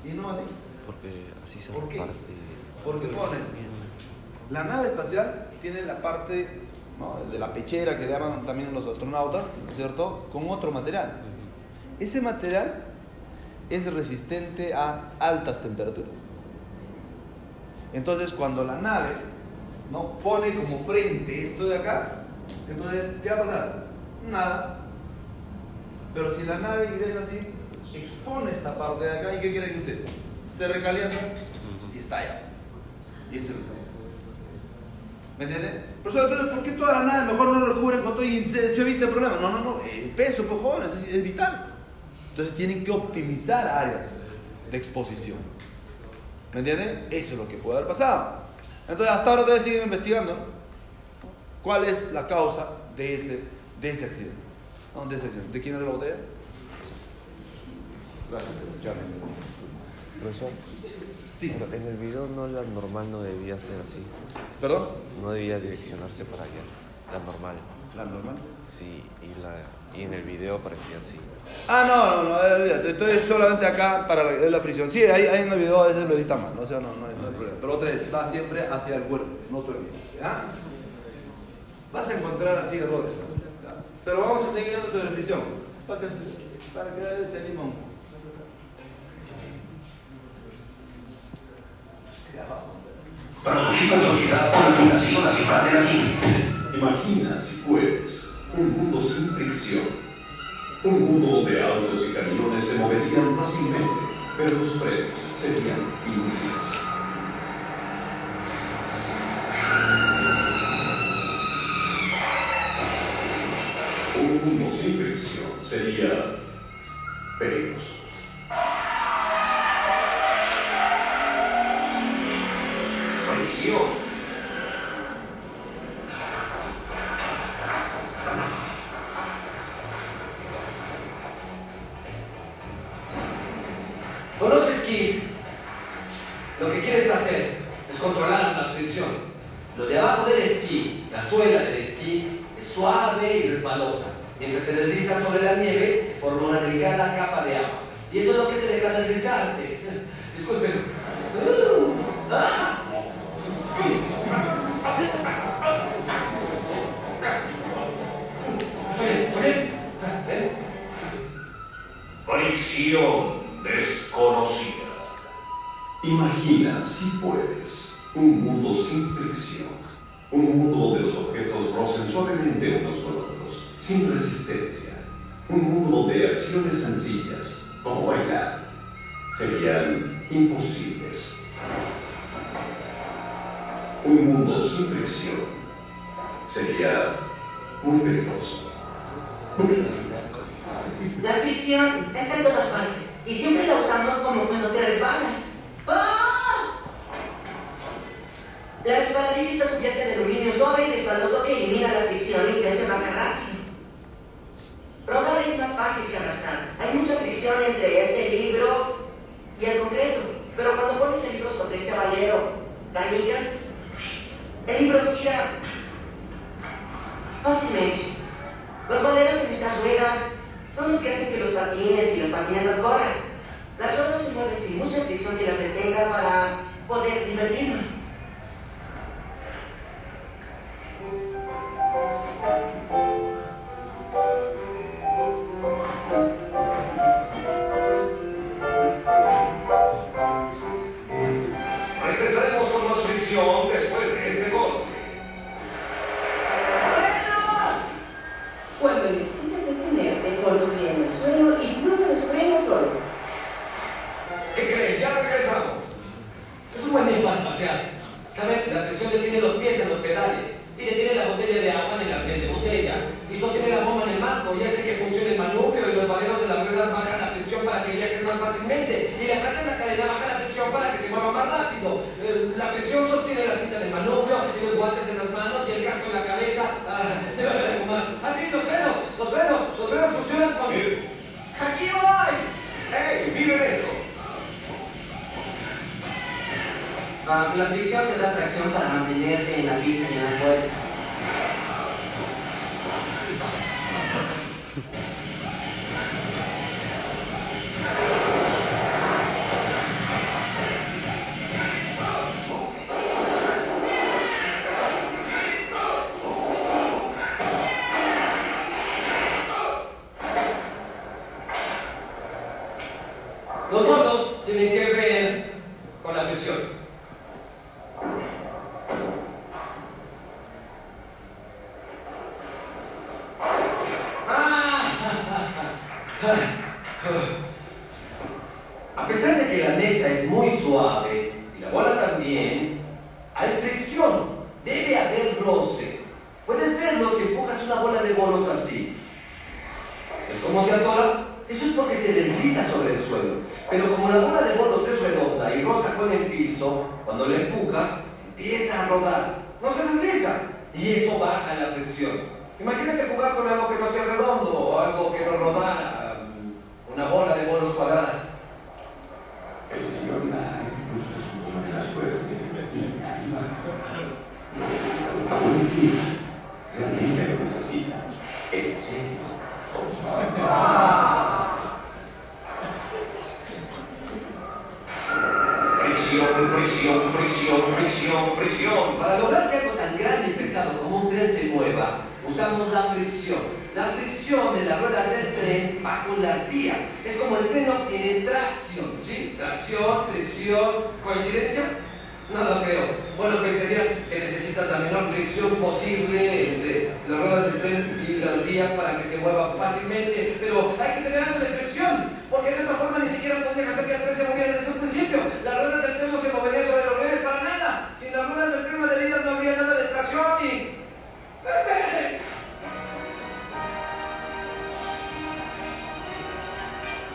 y no así. Porque así se ¿Por qué? reparte. Porque ponen, la nave espacial tiene la parte ¿no? de la pechera que le llaman también los astronautas, ¿no es ¿cierto? Con otro material. Ese material es resistente a altas temperaturas. Entonces, cuando la nave ¿no? pone como frente esto de acá, entonces, ¿qué va a pasar? Nada. Pero si la nave ingresa así, expone esta parte de acá, ¿y qué quiere que usted? Se recalienta y estalla. Y es lo ¿Me entiende? Profesor, entonces, ¿por qué todas las naves mejor no recubren con todo y se, se evita el problema? No, no, no, el peso, por favor, es, es vital. Entonces tienen que optimizar áreas de exposición. ¿Me entienden? Eso es lo que puede haber pasado. Entonces, hasta ahora todavía siguen investigando cuál es la causa de ese, de ese accidente. De ese accidente. ¿De quién era la botella? Gracias. Sí. pero en el video no la normal no debía ser así. ¿Perdón? No debía direccionarse para allá. La normal. La normal. Sí, y, la, y en el video parecía así. Ah, no, no, no, eh, estoy solamente acá para la, la fricción. Sí, ahí, ahí en el video a veces lo edita mal, ¿no? o sea, no, no, hay, no hay problema. Pero otra vez, va siempre hacia el cuerpo, no te olvides. ¿ya? Vas a encontrar así errores. Pero vamos a seguir viendo sobre fricción, para que, para que se anima un poco. Producido en sociedad por la Fundación Nacional de la Ciencia. Imagina, si puedes, un mundo sin fricción. Un mundo donde autos y camiones se moverían fácilmente, pero los frenos serían inútiles. Un mundo sin fricción sería peligroso. para poder divertirnos.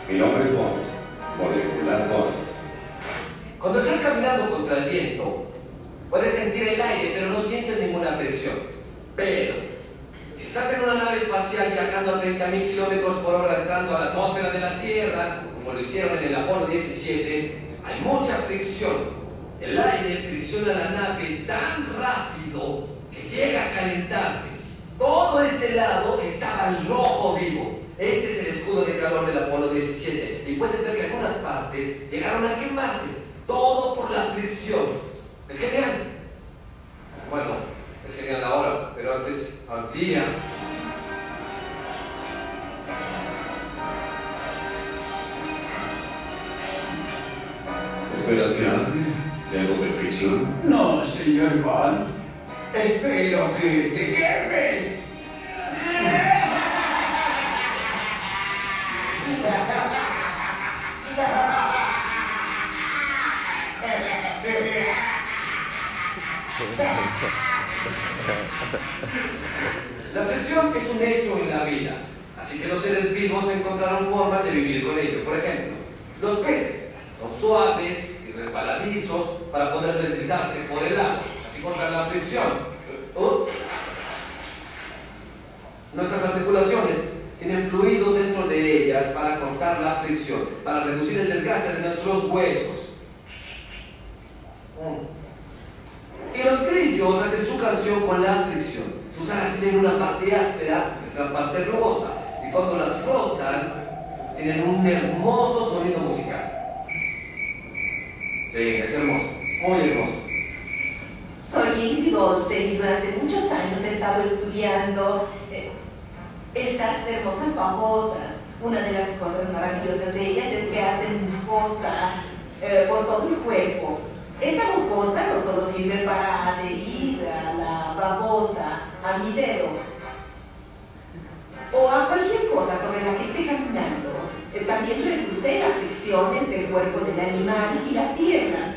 Mi nombre es Bond, molecular Bond. Cuando estás caminando contra el viento, puedes sentir el aire, pero no sientes ninguna fricción. Pero, si estás en una nave espacial viajando a 30.000 kilómetros por hora entrando a la atmósfera de la Tierra, como lo hicieron en el Apolo 17, hay mucha fricción. El aire fricciona la nave tan rápido que llega a calentarse. Todo este lado estaba rojo vivo. Este es el escudo de calor del Apolo 17 y puedes ver que algunas partes llegaron a quemarse, todo por la fricción. Es genial. Bueno, es genial ahora, pero antes ardía. ¿Esperas que algo de fricción? No, señor Van. Espero que te quemes. Ah. La presión es un hecho en la vida, así que los seres vivos encontraron formas de vivir con ello. Por ejemplo, los peces son suaves y resbaladizos para poder deslizarse por el agua, así contra la fricción. Oh. Nuestras articulaciones tienen fluido dentro de ellas para cortar la fricción, para reducir el desgaste de nuestros huesos. Mm. Y los grillos hacen su canción con la fricción. Sus alas tienen una parte áspera y otra parte rugosa. Y cuando las frotan, tienen un hermoso sonido musical. Sí, es hermoso, muy hermoso. Soy Ingrid Golsen y durante muchos años he estado estudiando eh, estas hermosas babosas. Una de las cosas maravillosas de ellas es que hacen mucosa eh, por todo el cuerpo. Esta mucosa no solo sirve para adherir a la babosa, a mi dedo, o a cualquier cosa sobre la que esté caminando. Eh, también reduce la fricción entre el cuerpo del animal y la tierra.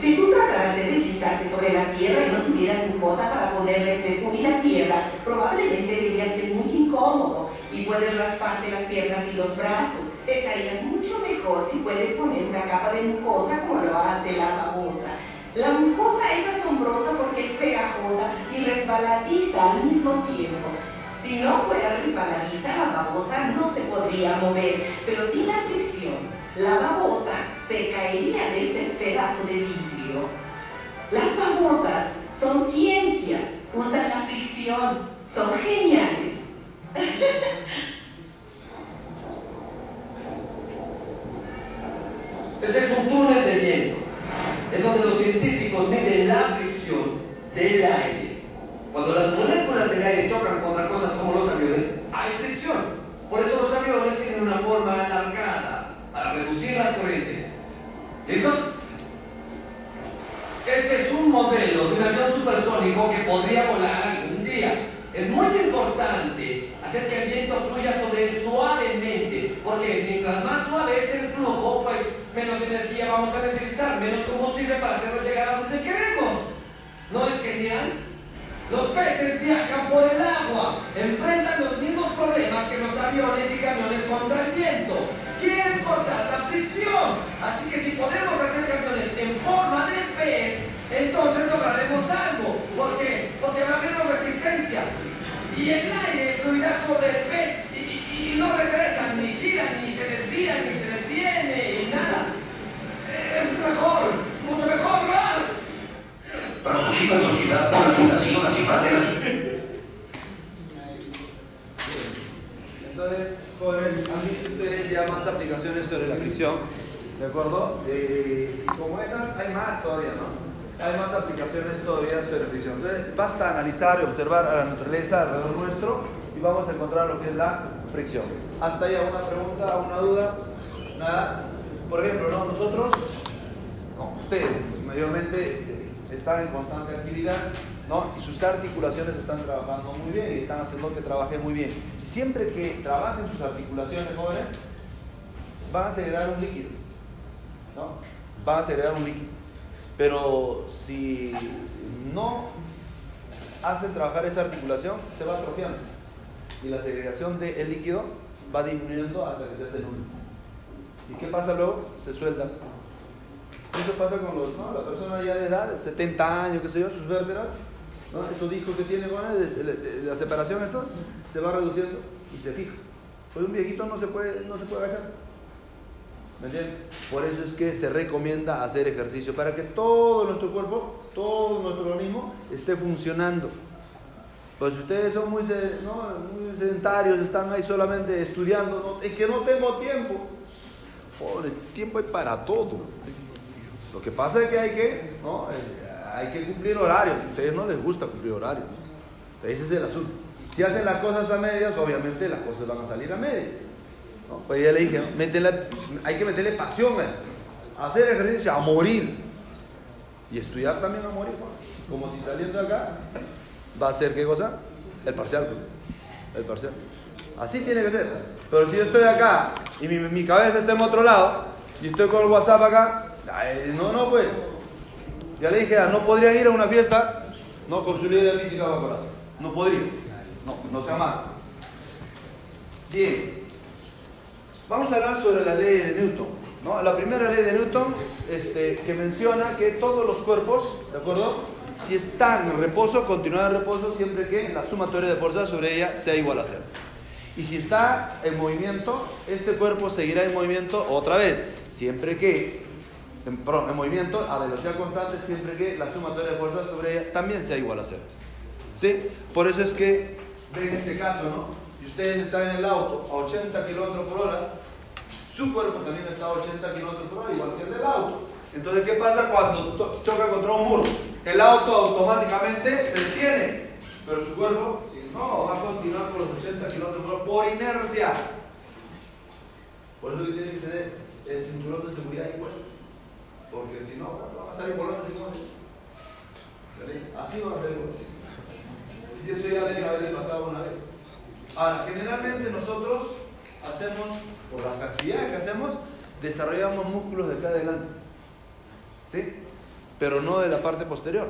Si tú trataras de deslizarte sobre la tierra y no tuvieras mucosa para ponerle entre tú y la tierra, probablemente verías que es muy incómodo y puedes rasparte las piernas y los brazos. Estarías mucho mejor si puedes poner una capa de mucosa como lo hace la babosa. La mucosa es asombrosa porque es pegajosa y resbaladiza al mismo tiempo. Si no fuera resbaladiza, la babosa no se podría mover, pero sin la fricción, la babosa se caería de ese pedazo de vidrio. Las babosas son ciencia, usan la fricción, son geniales. [laughs] Este es un túnel de viento. Es donde los científicos miden la fricción del aire. Cuando las moléculas del aire chocan contra cosas como los aviones, hay fricción. Por eso los aviones tienen una forma alargada las corrientes. ¿Listos? Este es un modelo de un avión supersónico que podría volar algún día. Es muy importante hacer que el viento fluya sobre él suavemente, porque mientras más suave es el flujo, pues menos energía vamos a necesitar, menos combustible para hacerlo llegar a donde queremos. ¿No es genial? Los peces viajan por el agua, enfrentan los mismos problemas que los aviones y camiones contra el viento. Quieren la. Así que si podemos hacer camiones en forma de pez, entonces lograremos algo. ¿Por qué? Porque habrá menos resistencia. Y el aire fluirá sobre el pez y, y- y no regresan, ni giran, ni se desvían, ni se detiene, y nada. Es mejor, mucho mejor, ¿verdad? Producida sociedad por la Fundación Nacional de las Entonces, han visto ustedes ya más aplicaciones sobre la fricción, ¿de acuerdo? Eh, como esas, hay más todavía, ¿no? Hay más aplicaciones todavía sobre fricción. Entonces, basta analizar y observar a la naturaleza alrededor nuestro y vamos a encontrar lo que es la fricción. ¿Hasta ahí alguna pregunta, alguna duda? Nada. Por ejemplo, ¿no? nosotros, no, ustedes mayormente este, están en constante actividad, ¿no? Y sus articulaciones están trabajando muy bien y están haciendo que trabaje muy bien. Siempre que trabajen sus articulaciones, jóvenes, van a segregar un líquido, ¿no? Van a segregar un líquido. Pero si no hacen trabajar esa articulación, se va atrofiando. Y la segregación del líquido va disminuyendo hasta que se hace nulo. ¿Y qué pasa luego? Se suelta. Eso pasa con los, ¿no? la persona ya de edad, 70 años, qué sé yo, sus vértebras, ¿no? esos discos que tiene, bueno, la separación esto, se va reduciendo y se fija. Pues un viejito no se puede, no se puede agachar. ¿Me entienden? Por eso es que se recomienda hacer ejercicio, para que todo nuestro cuerpo, todo nuestro organismo esté funcionando. Pues si ustedes son muy, ¿no? muy sedentarios, están ahí solamente estudiando, es que no tengo tiempo. Pobre, tiempo hay para todo. Lo que pasa es que hay que, ¿no? Hay que cumplir horarios. A ustedes no les gusta cumplir horarios. Ese es el asunto. Si hacen las cosas a medias, obviamente las cosas van a salir a medias. Pues ya le dije, hay que meterle pasión a. Hacer ejercicio a morir. Y estudiar también a morir. Como si saliendo acá va a ser qué cosa? El parcial. pues. El parcial. Así tiene que ser. Pero si yo estoy acá y mi, mi cabeza está en otro lado y estoy con el WhatsApp acá, no, no, pues. Ya le dije, ah, no podría ir a una fiesta no con su líder de física bajo el brazo. No podría. No, no sea mal. Bien. Vamos a hablar sobre las leyes de Newton. La primera ley de Newton este, que menciona que todos los cuerpos, ¿de acuerdo? Si están en reposo, continúan en reposo siempre que la sumatoria de fuerzas sobre ella sea igual a cero. Y si está en movimiento, este cuerpo seguirá en movimiento otra vez, siempre que, en, perdón, en movimiento a velocidad constante, siempre que la sumatoria de fuerzas sobre ella también sea igual a cero. ¿Sí? Por eso es que, ven este caso, ¿no? Y ustedes están en el auto a 80 kilómetros por hora, su cuerpo también está a 80 kilómetros por hora, igual que el del auto. Entonces, ¿qué pasa cuando choca contra un muro? El auto automáticamente se detiene, pero su cuerpo no, va a continuar con los 80 kilómetros por hora por inercia. Por eso que tiene que tener el cinturón de seguridad impuesto. Porque si no, va a salir volando así como así. Así va a salir volando. Y eso ya debe haber pasado una vez. Ahora, generalmente nosotros hacemos, por las actividades que hacemos, desarrollamos músculos de acá adelante. ¿Sí? Pero no de la parte posterior.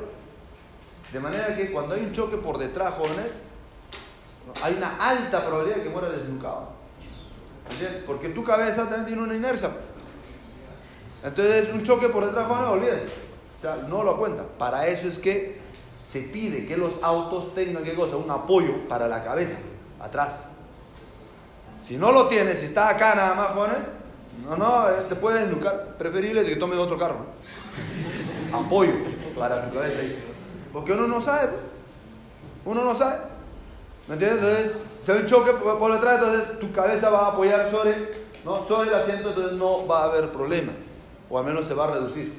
De manera que cuando hay un choque por detrás, jóvenes, hay una alta probabilidad de que muera desnucado. ¿Entiendes? Porque tu cabeza también tiene una inercia. Entonces, un choque por detrás, jóvenes, olvídate. O sea, no lo cuenta. Para eso es que se pide que los autos tengan, ¿qué cosa? Un apoyo para la cabeza, atrás. Si no lo tienes, si está acá nada más, jóvenes, no, no, eh, te puedes desnucar. Preferible que tomes otro carro. Apoyo para tu cabeza ahí. Porque uno no sabe. pues. Uno no sabe. ¿Me entiendes? Entonces, si hay un choque por, por detrás, entonces tu cabeza va a apoyar sobre, ¿no? sobre el asiento, entonces no va a haber problema. O al menos se va a reducir.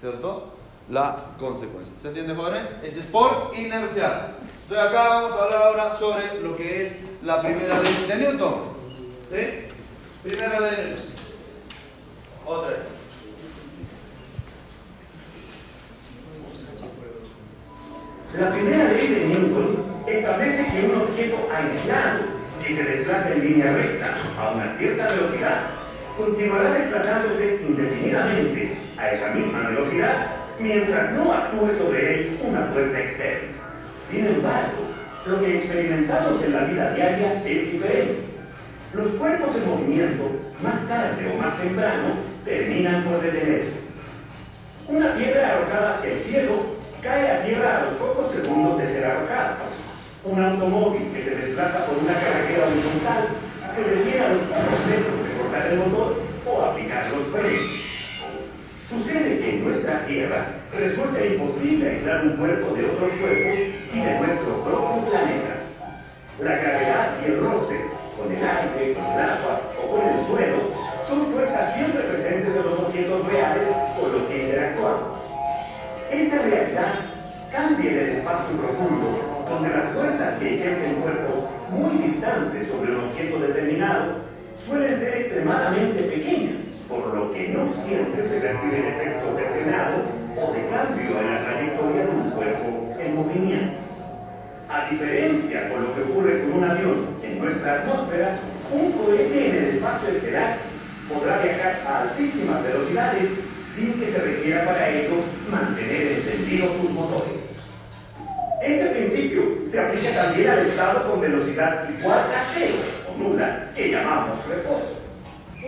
¿Cierto? La consecuencia. ¿Se entiende, jóvenes? Ese es por inercial. Entonces acá vamos a hablar ahora sobre lo que es la primera ley de Newton. Primera ley de Newton. Otra. La primera ley de Newton establece que un objeto aislado que se desplaza en línea recta a una cierta velocidad continuará desplazándose indefinidamente a esa misma velocidad mientras no actúe sobre él una fuerza externa. Sin embargo, lo que experimentamos en la vida diaria es diferente. Los cuerpos en movimiento, más tarde o más temprano, terminan por detenerse. Una piedra arrojada hacia el cielo cae a tierra a los pocos segundos de ser arrojada. Un automóvil que se desplaza por una carretera horizontal se detiene a los pocos metros cortar el motor o aplicar los frenos. Sucede que en nuestra Tierra resulta imposible aislar un cuerpo de otros cuerpos y de nuestro propio planeta. La gravedad y el roce, con el aire, con el agua o con el suelo, son fuerzas siempre presentes en los objetos reales con los que interactuamos. Esta realidad cambia en el espacio profundo, donde las fuerzas que ejercen cuerpos muy distantes sobre un objeto determinado suelen ser extremadamente pequeñas, por lo que no siempre se percibe el efecto de frenado o de cambio en la trayectoria de un cuerpo en movimiento. A diferencia con lo que ocurre con un avión en nuestra atmósfera, un cohete en el espacio estelar podrá viajar a altísimas velocidades sin que se requiera para ello mantener encendidos sus motores. Este principio se aplica también al estado con velocidad igual a cero nula que llamamos reposo.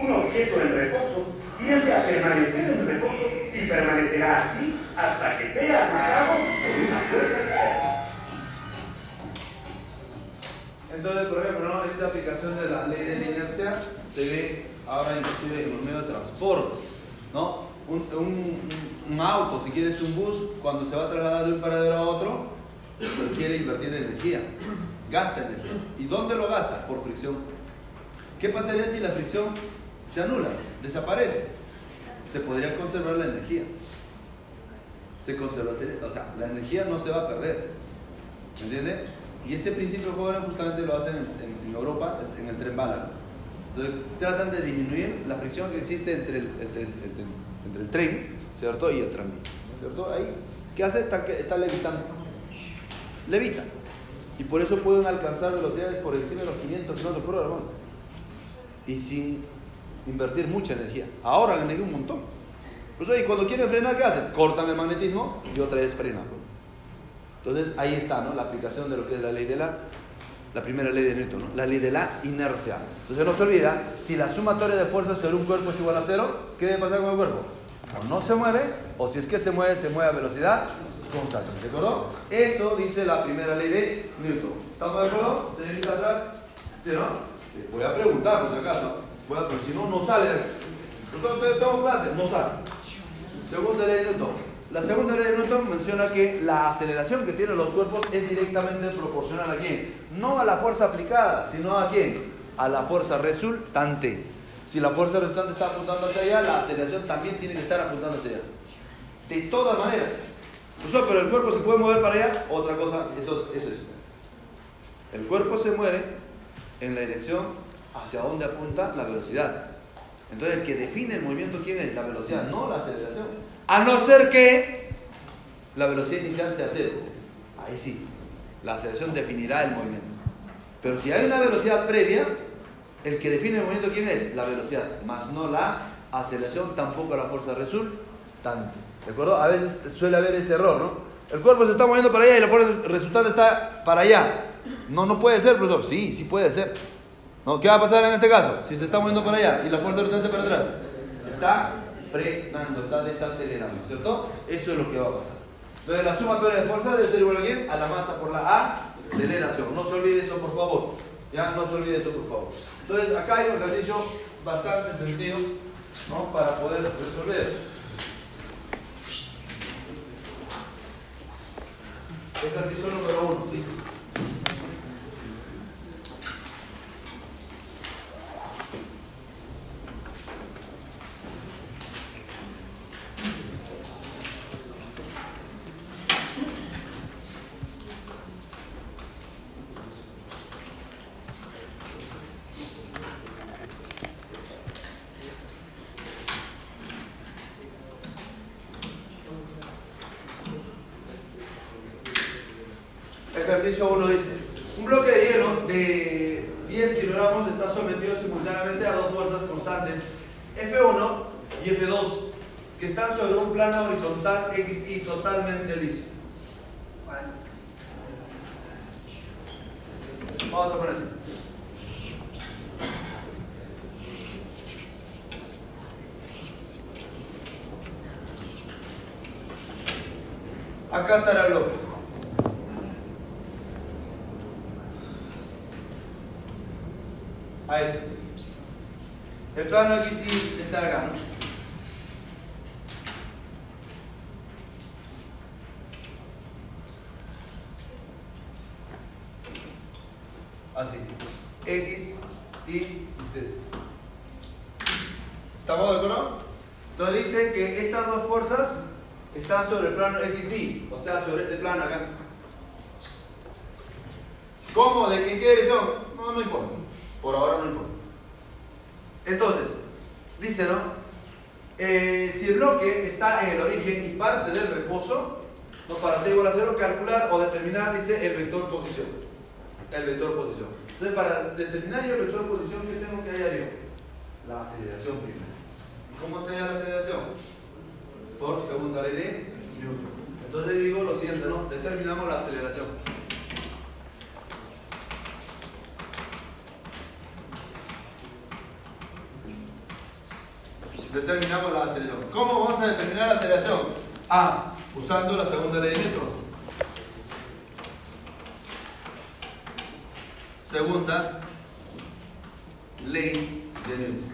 Un objeto en reposo tiende a permanecer en reposo y permanecerá así hasta que sea arrojado por una fuerza externa. Entonces, por ejemplo, ¿no? esta aplicación de la ley de la inercia se ve ahora inclusive en los medios de transporte. ¿no? Un, un- un auto, si quieres un bus, cuando se va a trasladar de un paradero a otro, requiere invertir energía, gasta energía. ¿Y dónde lo gasta? Por fricción. ¿Qué pasaría si la fricción se anula, desaparece? Se podría conservar la energía. Se conserva, o sea, la energía no se va a perder. ¿Me entiendes? Y ese principio joven justamente lo hacen en, Europa, en el tren bala. Entonces tratan de disminuir la fricción que existe entre el, entre, el tren, ¿cierto? Y el tranvía, ¿cierto? Ahí, ¿qué hace? Está, está levitando. Levita. Y por eso pueden alcanzar velocidades por encima de los 500 kilómetros por hora. Y sin invertir mucha energía. Ahorran energía un montón. Pues, cuando quieren frenar, ¿qué hacen? Cortan el magnetismo y otra vez frenan. pues. Entonces ahí está, ¿no? La aplicación de lo que es la ley de la, la primera ley de Newton, ¿no? La ley de la inercia. Entonces no se olvida, si la sumatoria de fuerzas sobre un cuerpo es igual a cero, ¿qué debe pasar con el cuerpo? O no se mueve, o si es que se mueve, se mueve a velocidad constante. ¿De acuerdo? Eso dice la primera ley de Newton. ¿Estamos de acuerdo? Señorita atrás. ¿Sí, no? Eh, Voy a preguntar, por si acaso. Voy a, pero si no, no sale. Nosotros tenemos clase, no sale. Segunda ley de Newton. La segunda ley de Newton menciona que la aceleración que tienen los cuerpos es directamente proporcional a quién? No a la fuerza aplicada, sino a quién? A la fuerza resultante. Si la fuerza resultante está apuntando hacia allá, la aceleración también tiene que estar apuntando hacia allá. De todas maneras. Profesor, pero el cuerpo se puede mover para allá. Otra cosa, eso, es. El cuerpo se mueve en la dirección hacia donde apunta la velocidad. Entonces, el que define el movimiento, ¿quién es? La velocidad, no la aceleración. A no ser que la velocidad inicial sea cero. Ahí sí, la aceleración definirá el movimiento. Pero si hay una velocidad previa, el que define el movimiento, ¿quién es? La velocidad, más no la aceleración, tampoco la fuerza resultante. ¿De acuerdo? A veces suele haber ese error, ¿no? El cuerpo se está moviendo para allá y la fuerza resultante está para allá. No, no puede ser, profesor. Sí, sí puede ser. ¿No? ¿Qué va a pasar en este caso? Si se está moviendo para allá y la fuerza resultante para atrás. Está frenando, está desacelerando, ¿cierto? Eso es lo que va a pasar. Entonces la sumatoria de fuerza debe ser igual a quién? A la masa por la aceleración. No se olvide eso, por favor. Ya, no se olvide eso, por favor. Entonces acá hay un ejercicio bastante sencillo para poder resolver. Ejercicio número uno, dice. Ejercicio 1 dice, un bloque de hielo de 10 kilogramos está sometido simultáneamente a dos fuerzas constantes, F1 y F2, que están sobre un plano horizontal X y totalmente liso. Vamos a poner así. Acá estará bloque. a este. El plano X y está acá, ¿no? Así. X, Y y Z. ¿Estamos de acuerdo? Entonces dice que estas dos fuerzas están sobre el plano X, Y, o sea, sobre este plano acá. ¿Cómo? ¿De qué, qué dirección? No, no importa. Por ahora no importa. Entonces, dice, ¿no? Eh, si el bloque está en el origen y parte del reposo, no para t igual a cero, calcular o determinar, dice, el vector posición. El vector posición. Entonces, para determinar yo el vector posición, ¿qué tengo que hallar yo? La aceleración primero. ¿Y cómo se halla la aceleración? Por segunda ley de Newton. Entonces digo lo siguiente, ¿no? Determinamos la aceleración. determinamos la aceleración. ¿Cómo vamos a determinar la aceleración? A. Usando la segunda ley de Newton. Segunda ley de Newton.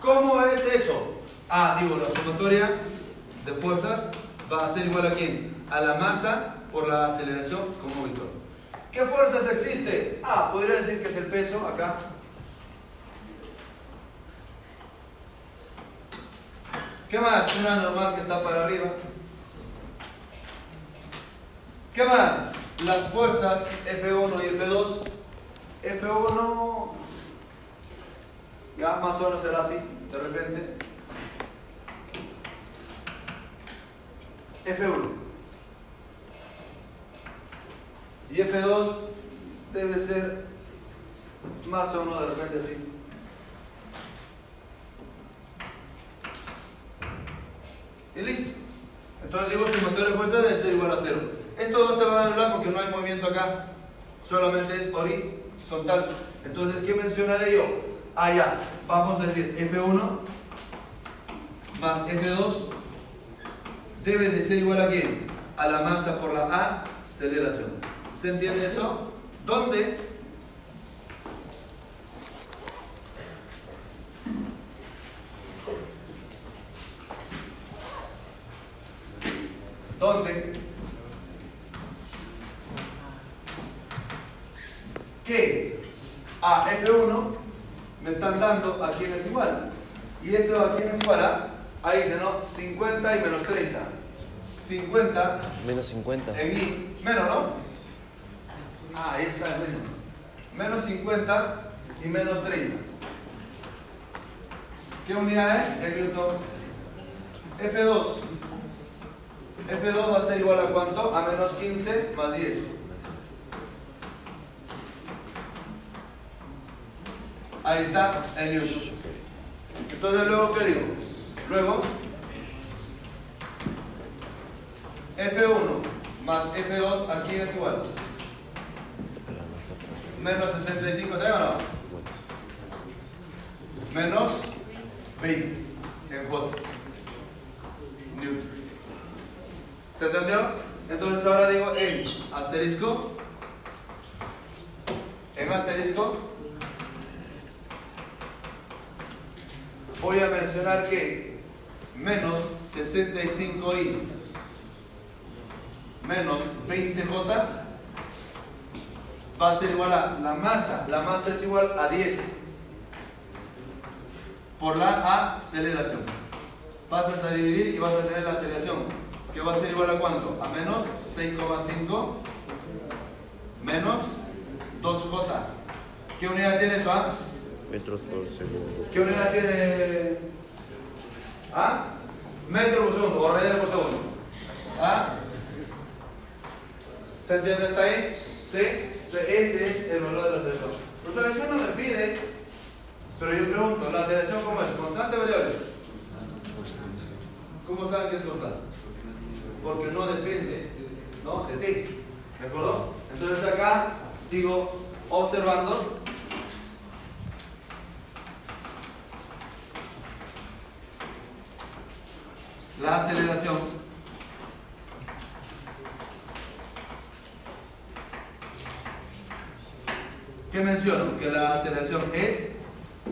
¿Cómo es eso? A, digo, la sumatoria de fuerzas va a ser igual a quién? A la masa por la aceleración como vector. ¿Qué fuerzas existe? Ah, podría decir que es el peso acá. ¿Qué más? Una normal que está para arriba. ¿Qué más? Las fuerzas F1 y F2. F1 ya más o menos será así, de repente. F1. Y F2 debe ser más o menos de repente así. Y listo. Entonces digo, si motor de fuerza debe ser igual a cero. Esto no se va a anular porque no hay movimiento acá. Solamente es horizontal. Entonces, ¿qué mencionaré yo? Ah, ya. Vamos a decir F1 más F2 debe de ser igual a qué? A la masa por la aceleración. ¿Se entiende eso? ¿Dónde? donde que a F1 me están dando a quién es igual. Y eso a quién es igual a, ahí dice, ¿no? 50 y menos 30. 50 Menos 50. en I, menos, ¿no? Ah, ahí está el menos. Menos 50 y menos 30. ¿Qué unidad es? El Newton. F2. F2 va a ser igual a cuánto? A menos 15 más 10. Ahí está el Newton. Entonces, luego, ¿qué digo? Luego, F1 más F2, ¿a quién es igual? Menos 65, ¿te o no? Menos 20 en J. ¿Se entendió? Entonces ahora digo en asterisco. En asterisco. Voy a mencionar que menos 65i menos 20j va a ser igual a la masa. La masa es igual a 10 por la aceleración. Pasas a dividir y vas a tener la aceleración. Que va a ser igual a cuánto? A menos 6,5 menos 2j. ¿Qué unidad tiene eso? Ah? Metros por segundo. ¿Qué unidad tiene? ¿Ah? Metro por segundo o radianes por segundo. ¿Ah? ¿Se entiende hasta ahí? ¿Sí? Entonces, ese es el valor de la aceleración. Entonces, eso no me pide, pero yo pregunto, ¿la aceleración cómo es? ¿Constante o variable? ¿Cómo saben que es constante? Porque no depende ¿no? de ti. ¿De acuerdo? Entonces acá digo, observando, la aceleración ¿Qué menciono? Que la aceleración es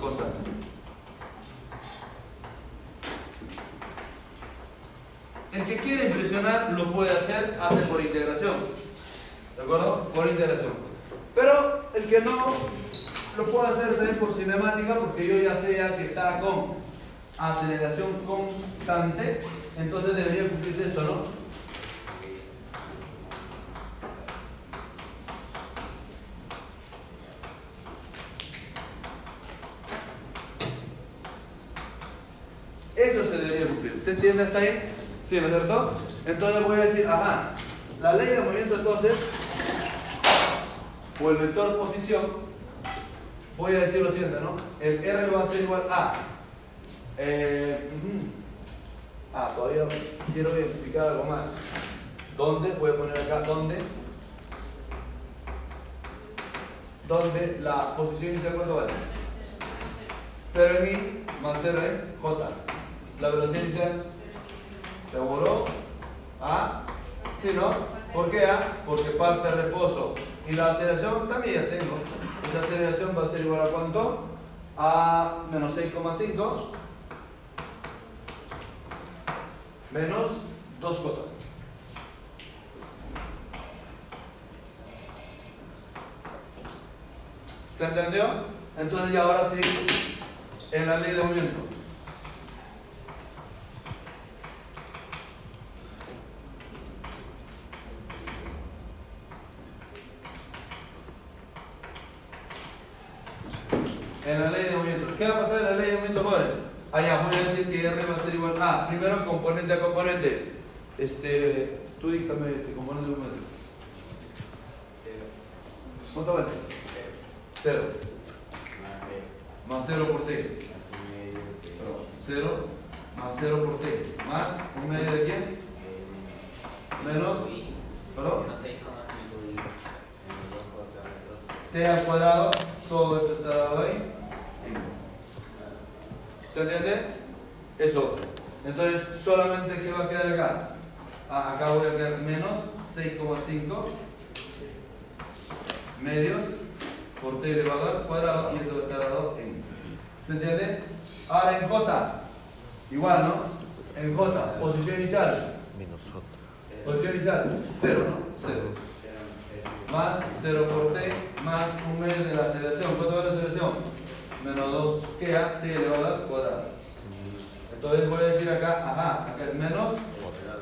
constante. El que quiere impresionar lo puede hacer, hace por integración. ¿De acuerdo? Por integración. Pero el que no lo puede hacer también por cinemática, porque yo ya sé ya que está con aceleración constante, entonces debería cumplirse esto, ¿no? Eso se debería cumplir. ¿Se entiende hasta ahí? Sí, ¿no es cierto? Entonces voy a decir, ajá, la ley de movimiento entonces, o el vector posición, voy a decir lo siguiente, ¿no? El R va a ser igual a... eh. Ah, todavía quiero identificar algo más. ¿Dónde? Voy a poner acá, ¿dónde? ¿Dónde la posición inicial cuánto vale? 0 en I más 0 en J. La velocidad inicial ¿Seguro? ¿Ah? ¿Sí, no? ¿Por qué A? Porque parte de reposo. Y la aceleración también ya tengo. Esa aceleración va a ser igual a cuánto? A menos 6,5 menos 2 j. ¿Se entendió? Entonces ya ahora sí, en la ley de movimiento. En la ley de movimiento. ¿Qué va a pasar en la ley de movimiento, jóvenes? Allá voy a decir que R va a ser igual a, primero componente a componente. Este, tú díctame este componente a componente. ¿Cuánto vale? Cero. Más cero por T. Cero más cero por T. Más un medio de quién? Menos. ¿Perdón? T al cuadrado. Todo esto está dado ahí. ¿Se entiende? Eso. Entonces, solamente ¿qué va a quedar acá? Ah, acá voy a quedar menos 6,5 medios por t elevado al cuadrado y eso va a estar dado en. ¿Se entiende? Ahora en J, igual, ¿no? En J, posición inicial. Menos J. Coeficiente inicial, 0, ¿no? 0. Más 0 por t, más un medio de la aceleración. ¿Cuánto vale la aceleración? Menos 2, ¿qué? A, t elevado al cuadrado. Entonces voy a decir acá, ajá, acá es menos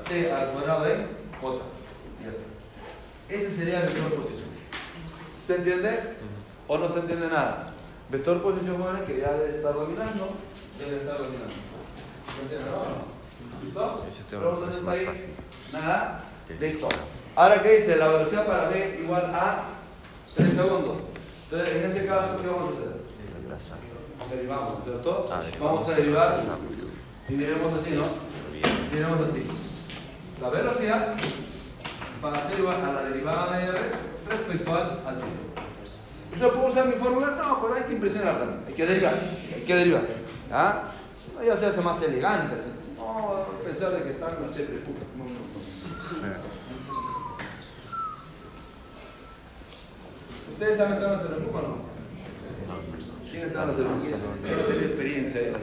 t al cuadrado de j. Ya está. Ese sería el vector posición. ¿Se entiende? ¿O no se entiende nada? Vector posición jóvenes que ya debe estar dominando, debe estar dominando. ¿Se entiende? ¿No? ¿Listo? Ese tema es más fácil. Nada. Listo. Ahora, ¿qué dice? La velocidad para B igual a 3 segundos. Entonces, en ese caso, ¿qué vamos a hacer? Derivamos. Ah, derivamos. Vamos a derivar y diremos así, ¿no? Diremos así. La velocidad va a ser igual a la derivada de R respecto al, al tiempo. ¿Yo puedo usar mi fórmula? No, pero hay que impresionar también. Hay que derivar. Hay que derivar. ¿Ah? Ya se hace más elegante. así. No, a pesar de que están, no. No, no, no. ¿Ustedes saben que van a hacer el o no? ¿Quién está en la cerveza? ¿Quién tiene experiencia en la.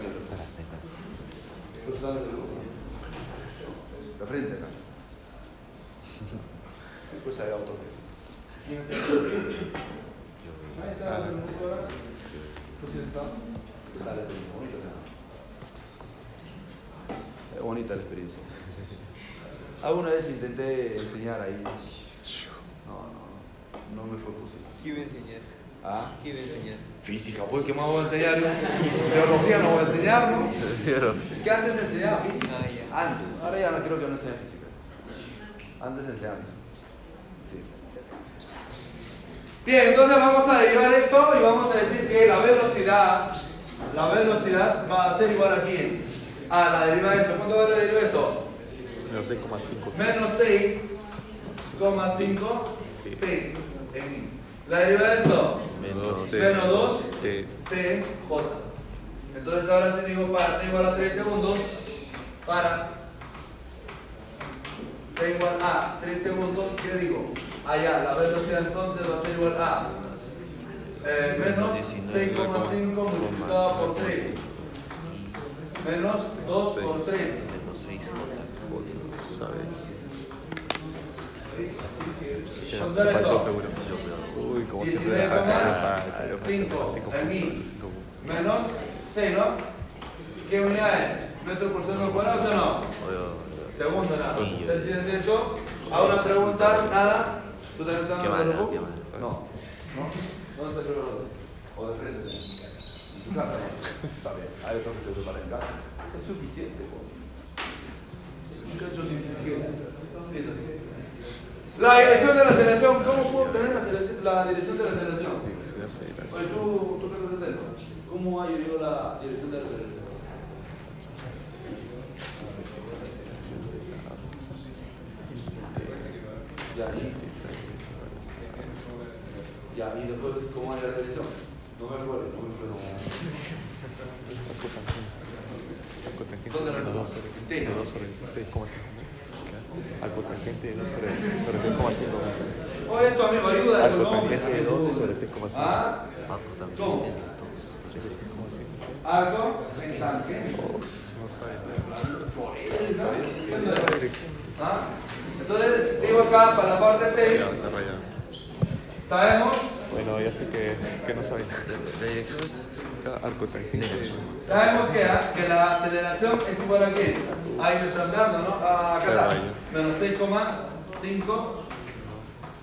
La frente acá. Sí, pues hay autos que sí. ¿Quién está? Ahí está, el lujo ahora. ¿Tú sí estás? Dale, bonita, ¿no? Es bonita la experiencia. Alguna vez intenté enseñar ahí. No, no, no, no me fue posible. ¿Qué iba a enseñar? ¿Ah? ¿Qué iba a enseñar? Física, pues, ¿qué más voy a enseñar? Biología no voy a enseñar, ¿no? Es que antes enseñaba física. Ah. Antes. Ahora ya no creo que no enseña física. Antes enseñaba física. Sí. Bien, entonces vamos a derivar esto y vamos a decir que la velocidad, la velocidad va a ser igual a quién? A la derivada de esto. ¿Cuánto vale la derivada de esto? Menos 6,5. Menos 6,5 t en i. La derivada de esto? Menos T. Menos 2 T. t j. Entonces ahora si digo para t igual a 3 segundos, para t igual a 3 segundos, ¿qué digo? Allá, la velocidad entonces va a ser igual a eh, menos 6,5 multiplicado por 3 menos 2 por 3 Menos 6 No se sabe. Seguro. Uy, como siempre deja acá. 19,5 en mil menos 6, ¿no? ¿Qué unidad es? ¿Metro por segundo cuadrado o no? Segundo nada. ¿Se entiende eso? ¿A una pregunta? ¿Nada? ¿Tú también estás Qué en el grupo? No. ¿No? ¿Dónde está el reloj? ¿O de frente? En tu casa. [laughs] Está bien. Hay otro que se prepara en casa. Es suficiente, po. La dirección de la aceleración. ¿Cómo puedo obtener la, la dirección de la aceleración? Oye, tú, tú que estás. ¿Cómo hay yo la dirección de la aceleración? Ya, y, después, ¿cómo hay la dirección? No me fue, no me fue. ¿Dónde la pasamos? De 2 sobre 6,5. Al cotangente de 2 sobre, sobre 6,5. Oye, tu amigo, ayuda. Al cotangente de 2 sobre 6,5. ¿Ah? ¿Cómo? Sí, 6,5. Arco, en tanque. No ¿sabes? ¿Ah? Entonces, digo acá, para la parte 6, Ya, está rayado. sabemos, Bueno, ya sé que, que no sabe. Sabemos que, que la aceleración es igual a qué? Ahí están dando, ¿no? Ah, acá. Menos 6,5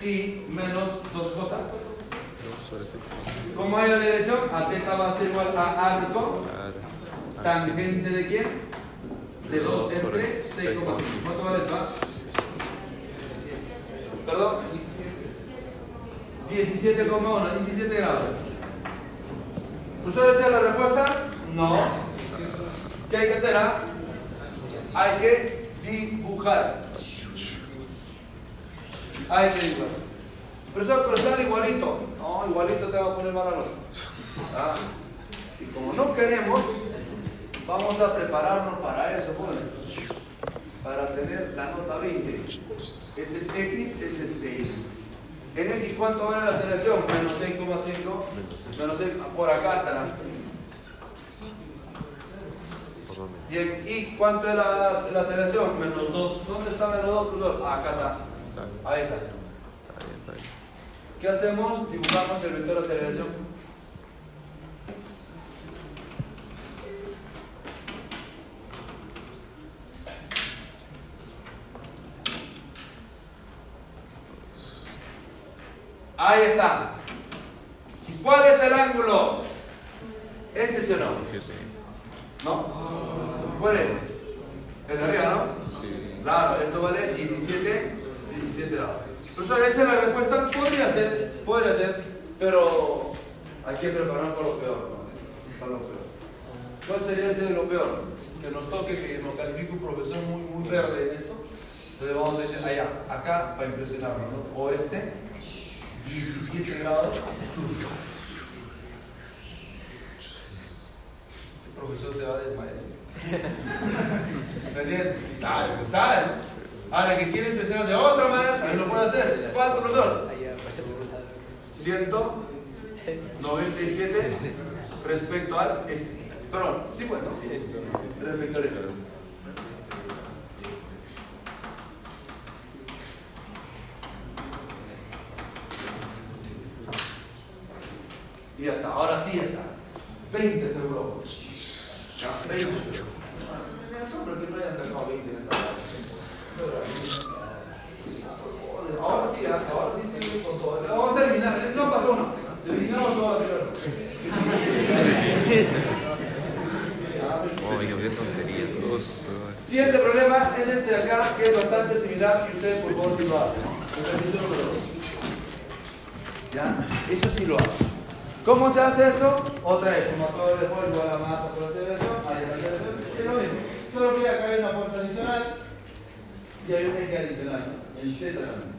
y menos 2j. 2 sobre 6,5. ¿Cómo hay la dirección? A teta va a ser igual a arco tangente de quién? De 2 Dos sobre entre 6,5. 6,5. ¿Cuánto vale eso? ah? Perdón. 17,1, 17 grados. ¿Ustedes saben la respuesta? No. ¿Qué hay que hacer? ah? Hay que dibujar. Hay que dibujar. Profesor, pero sale igualito. No, igualito te va a poner mala nota. Ah. Y como no queremos, vamos a prepararnos para eso, jóvenes. Para tener la nota 20. Este es X, este es Y. En X, ¿cuánto vale la aceleración? Menos 6,5. Menos 6. Por acá por lo menos. Bien, ¿y cuánto es la, la aceleración? Menos 2. ¿Dónde está menos 2 plus 2? Acá está. Ahí está. ¿Qué hacemos? Dibujamos el vector de aceleración. Ahí está. ¿Y cuál es el ángulo? ¿Este sí o no? ¿No? ¿Cuál es? El de arriba, ¿no? Claro, esto vale 17, 17 grados. Entonces, esa es la respuesta. Podría ser, podría ser, pero hay que prepararnos para lo peor. ¿no? Para lo peor. ¿Cuál sería ese de lo peor? Que nos toque, que nos califique un profesor muy, muy verde en esto. Entonces vamos a decir allá, acá para impresionarnos, ¿no? Oeste, 17 grados. Ese profesor se va a desmayar. Sale, sale. Ahora, que quiere impresionar de otra manera, también lo puede hacer. ¿Cuánto, profesor? 197 respecto al este. Perdón, sí, bueno. Respecto al Y ya está, ahora sí ya está. 20 seguro. Ya, 20. Me asombra que no hayan sacado 20 en esta clase. Ahora sí, ¿ah? ahora sí ir con todo. Vamos a eliminar, no pasó uno. Eliminamos todo anterior. Oye, qué tonterías. Dos. Siguiente problema es este de acá, que es bastante similar, y ustedes por favor sí lo hacen. ¿Ya? Eso sí lo hacen. ¿Cómo se hace eso? Otra vez, sumatorio de fuerza igual a masa por aceleración, es lo mismo. Solo que acá hay una fuerza adicional y hay un eje adicional, en Z también.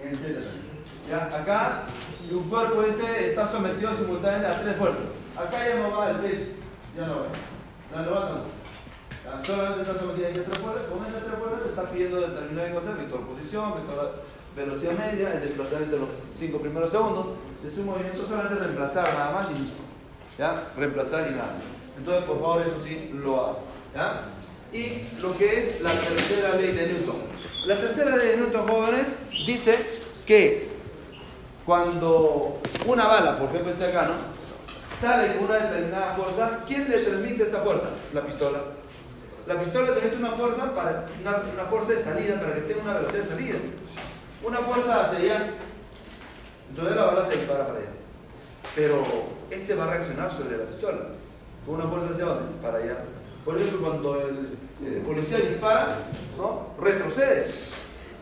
En Z también. ¿Ya? Acá un cuerpo ese está sometido simultáneamente a tres fuerzas. Acá ya no va el peso, ya no va. La levanta Solamente está sometido a esas tres fuerzas. Con esas tres fuerzas está pidiendo determinar en vector posición, vector velocidad media, el desplazamiento de los cinco primeros segundos de su movimiento, solamente reemplazar nada más y listo. ¿Ya? Reemplazar y nada. Entonces, por favor, eso sí lo hace. ¿Ya? Y lo que es la tercera ley de Newton. La tercera ley de Newton, jóvenes, dice que cuando una bala, por ejemplo este acá, ¿no? Sale con una determinada fuerza, ¿quién le transmite esta fuerza? La pistola. La pistola transmite una fuerza, para, una, una fuerza de salida para que tenga una velocidad de salida. Una fuerza hacia allá. Entonces la bala se dispara para allá. Pero este va a reaccionar sobre la pistola. Con una fuerza hacia dónde? Para allá. Por eso cuando el, el policía dispara, ¿no? retrocede.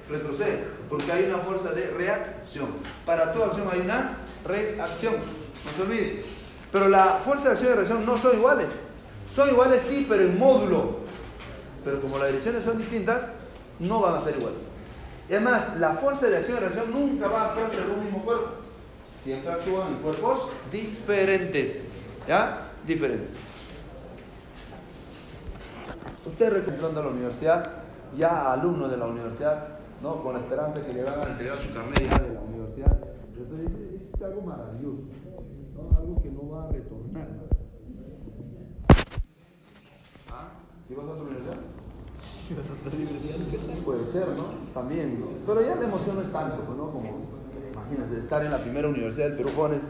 Retrocede. Porque hay una fuerza de reacción. Para toda acción hay una reacción. No se olvide. Pero la fuerza de acción y reacción no son iguales. Son iguales sí, pero en módulo. Pero como las direcciones son distintas, no van a ser iguales. Y además, la fuerza de acción y reacción nunca va a actuar sobre un mismo cuerpo. Siempre actúan en cuerpos diferentes. ¿Ya? Diferentes. Usted recuperando a la universidad, ya alumno de la universidad, ¿no? con la esperanza que le van a entregar su carnet de la universidad. Entonces, es, algo maravilloso, algo que no va a retornar. ¿Ah? ¿Sí vas a otra universidad? [laughs] Puede ser, ¿no? También, ¿no? Pero ya la emoción no es tanto, ¿no? Como, imagínate, estar en la primera universidad del Perú, jóvenes,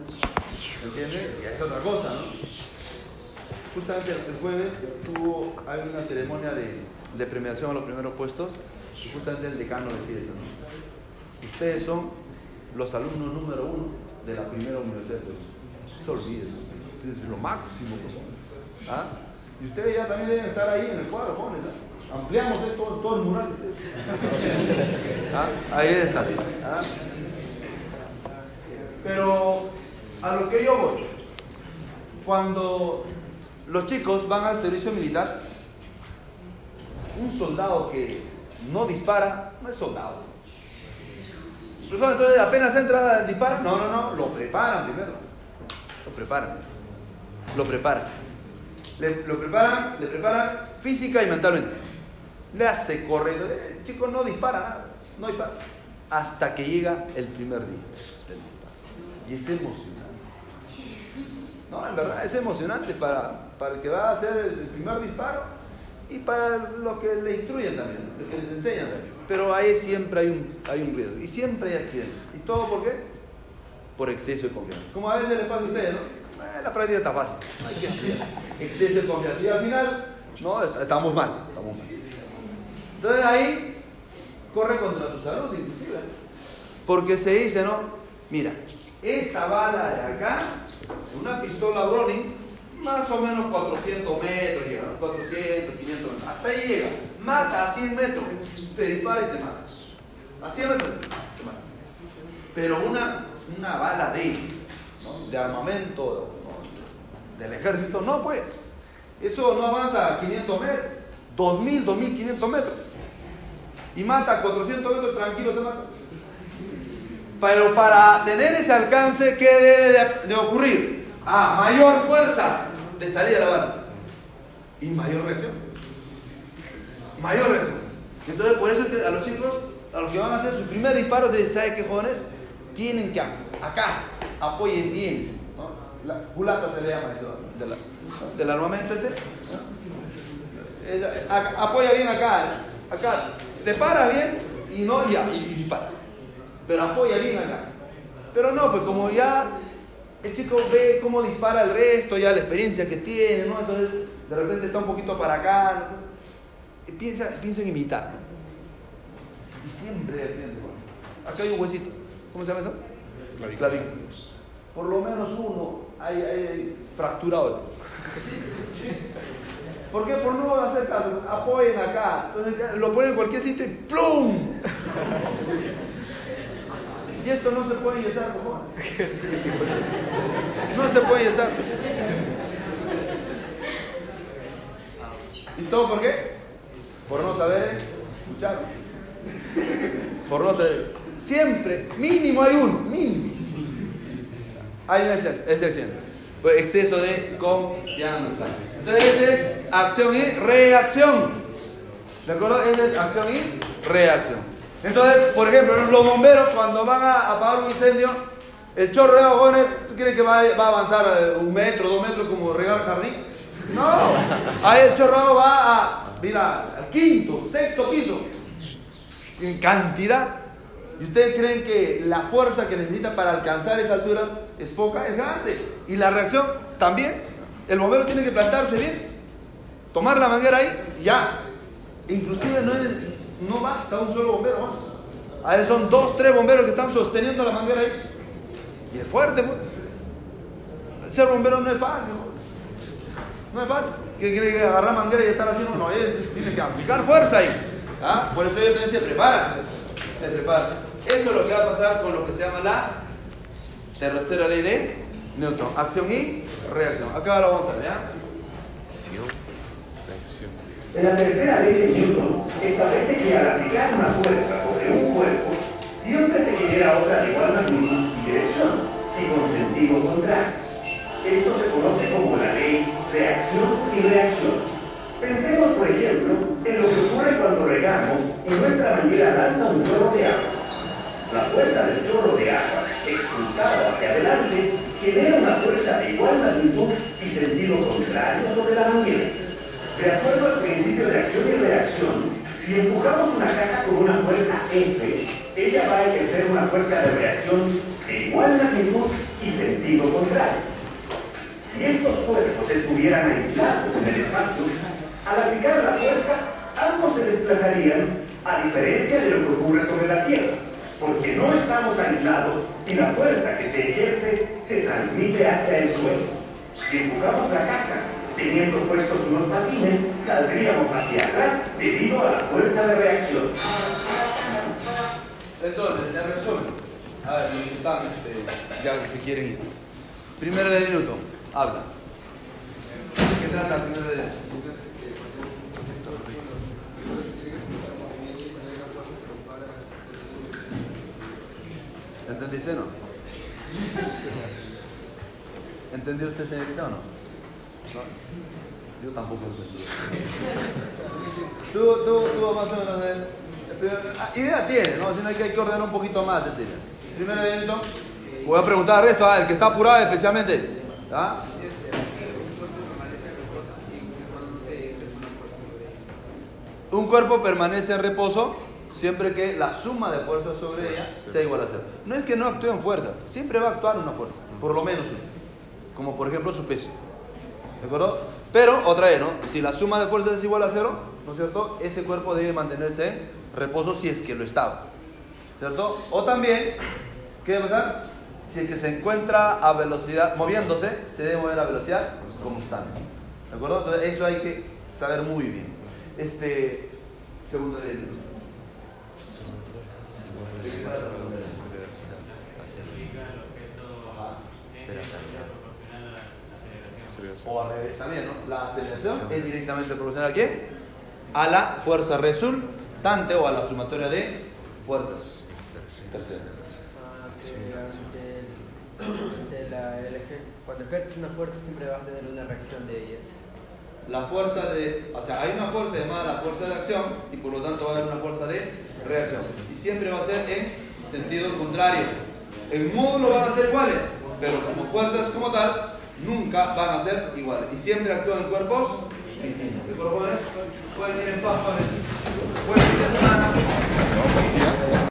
¿entiendes? Ya es otra cosa, ¿no? Justamente el jueves estuvo, hay una ceremonia de, de premiación a los primeros puestos, y justamente el decano decía eso, ¿no? Ustedes son los alumnos número uno de la primera universidad del Perú. No se olviden, ¿no? es lo máximo, pues, ¿Ah? Y ustedes ya también deben estar ahí en el cuadro, jóvenes, ¿no? Ampliamos eh, todo, todo el mural. ¿Ah? Ahí está. ¿Ah? Pero a lo que yo voy, cuando los chicos van al servicio militar, un soldado que no dispara no es soldado. Entonces apenas entra, dispara. No, no, no, lo preparan primero. Lo preparan. Lo preparan. Le, lo preparan, le preparan física y mentalmente le hace correr, el chico no dispara nada, no dispara, hasta que llega el primer día del disparo. Y es emocionante. No, en verdad es emocionante para, para el que va a hacer el, primer disparo. y para los que le instruyen también, los que les enseñan también. Pero ahí siempre hay un, hay un riesgo y siempre hay accidentes. ¿Y todo por qué? Por exceso de confianza. Como a veces les pasa a ustedes, ¿no? Eh, la práctica está fácil, hay que estudiar. Exceso de confianza. Y al final, no, Est- estamos mal, estamos mal. Entonces ahí corre contra tu salud inclusive. Porque se dice, ¿no? Mira, esta bala de acá, una pistola Browning, más o menos 400 metros llega, ¿no? 400, 500 metros. Hasta ahí llega. Mata a 100 metros, te dispara y te mata. A 100 metros te mata. Pero una, una bala de, de armamento del ejército, no pues. Eso no avanza a 500 metros, 2000, 2500 metros. Y mata a 400 metros, tranquilo te mata. Pero para tener ese alcance, ¿qué debe de, ocurrir? Ah, mayor fuerza de salida de la bala. Y mayor reacción. Mayor reacción. Entonces, por eso es que a los chicos, a los que van a hacer sus primeros disparos, se dice, ¿sabes qué jóvenes? Tienen que acá, apoyen bien. ¿no? La culata se le llama eso, de la- del armamento este. Apoya bien acá, acá. Te paras bien y no, y, y, y disparas pero apoya bien acá. Pero no, pues como ya el chico ve cómo dispara el resto, ya la experiencia que tiene, ¿no? Entonces de repente está un poquito para acá, ¿no? y piensa, piensa en imitar, ¿no? Y siempre. Acá hay un huesito, ¿cómo se llama eso? Clavícula. Por lo menos uno hay, hay fracturado. ¿Por qué? Por no hacer caso. Apoyen acá. Entonces lo ponen en cualquier sitio y ¡plum! Y esto no se puede yesar, cojón. No se puede yesar. ¿Y todo por qué? Por no saber escuchar. Por no saber. Siempre, mínimo hay uno, mínimo. Hay accidente. Pues exceso de confianza. Entonces es acción y reacción. ¿De acuerdo? Es acción y reacción. Entonces, por ejemplo, los bomberos cuando van a apagar un incendio, el chorro de agua, ¿tú crees que va, a avanzar un metro, dos metros como regar jardín? No. Ahí el chorro va a, mira, al quinto, sexto piso. En cantidad. ¿Y ustedes creen que la fuerza que necesita para alcanzar esa altura es poca? Es grande. Y la reacción también. El bombero tiene que plantarse bien, tomar la manguera ahí, ya. Inclusive no, es- no basta un solo bombero más. Ahí son dos, tres bomberos que están sosteniendo la manguera ahí. Y es fuerte, pues. Ser bombero no es fácil, pues. No es fácil. ¿Qué quiere que agarrar manguera y estar haciendo? No, él tiene que aplicar fuerza ahí. ¿Ah? Por eso yo te decía, prepárate. Se prepara. Eso es lo que va a pasar con lo que se llama la tercera ley de Newton. Acción y reacción. Acá lo vamos a ver, ¿ya? Acción, reacción. La tercera ley de Newton establece que al aplicar una fuerza sobre un cuerpo, siempre se genera otra de igual magnitud y dirección, y con sentido contrario. Esto se conoce como la ley de acción y reacción. Pensemos, por ejemplo, en lo que ocurre cuando regamos y nuestra manguera lanza un chorro de agua. La fuerza del chorro de agua expulsado hacia adelante genera una fuerza de igual magnitud y sentido contrario sobre la manguera. De acuerdo al principio de acción y reacción, si empujamos una caja con una fuerza F, ella va a ejercer una fuerza de reacción de igual magnitud y sentido contrario. Si estos cuerpos estuvieran aislados en el espacio, al aplicar la fuerza, ambos se desplazarían a diferencia de lo que ocurre sobre la Tierra, porque no estamos aislados y la fuerza que se ejerce se transmite hasta el suelo. Si empujamos la caja teniendo puestos unos patines, saldríamos hacia atrás debido a la fuerza de reacción. Entonces, te resumen. A ver, que este, ya se quieren ir. Primera ley de Newton, habla. ¿De ¿Qué trata ley de Newton? ¿Entendiste o no? ¿Entendió usted, señorita, o no? ¿No? Yo tampoco entendí. Tú, tú, tú más o menos eh, ah, idea tiene, ¿no? Si no hay que, hay que ordenar un poquito más idea. Primero de Newton, voy a preguntar al resto, ah, el que está apurado especialmente. ¿ah? Un cuerpo permanece en reposo siempre que la suma de fuerzas sobre ella sea igual a cero. No es que no actúe en fuerza, siempre va a actuar una fuerza, por lo menos una. Como por ejemplo su peso. ¿De acuerdo? Pero, otra vez, ¿no? Si la suma de fuerzas es igual a cero, ¿no es cierto? Ese cuerpo debe mantenerse en reposo si es que lo estaba. ¿Cierto? O también, ¿qué debe pasar? Si el que se encuentra a velocidad, moviéndose, se debe mover a velocidad constante. ¿De acuerdo? Entonces, eso hay que saber muy bien. Este, segundo de O al revés también, ¿no? La aceleración es directamente proporcional a quién? A la fuerza resultante o a la sumatoria de fuerzas. Tercero. Ante la- cuando ejerces una fuerza siempre vas a tener una reacción de ella la fuerza de, o sea, hay una fuerza llamada la fuerza de acción y por lo tanto va a haber una fuerza de reacción. Y siempre va a ser en sentido contrario. El módulo van a ser iguales, pero como fuerzas como tal, nunca van a ser iguales. Y siempre actúan en cuerpos distintos. ¿Sí? Pueden ir en paz, Pueden ir esta pues semana. ¿eh?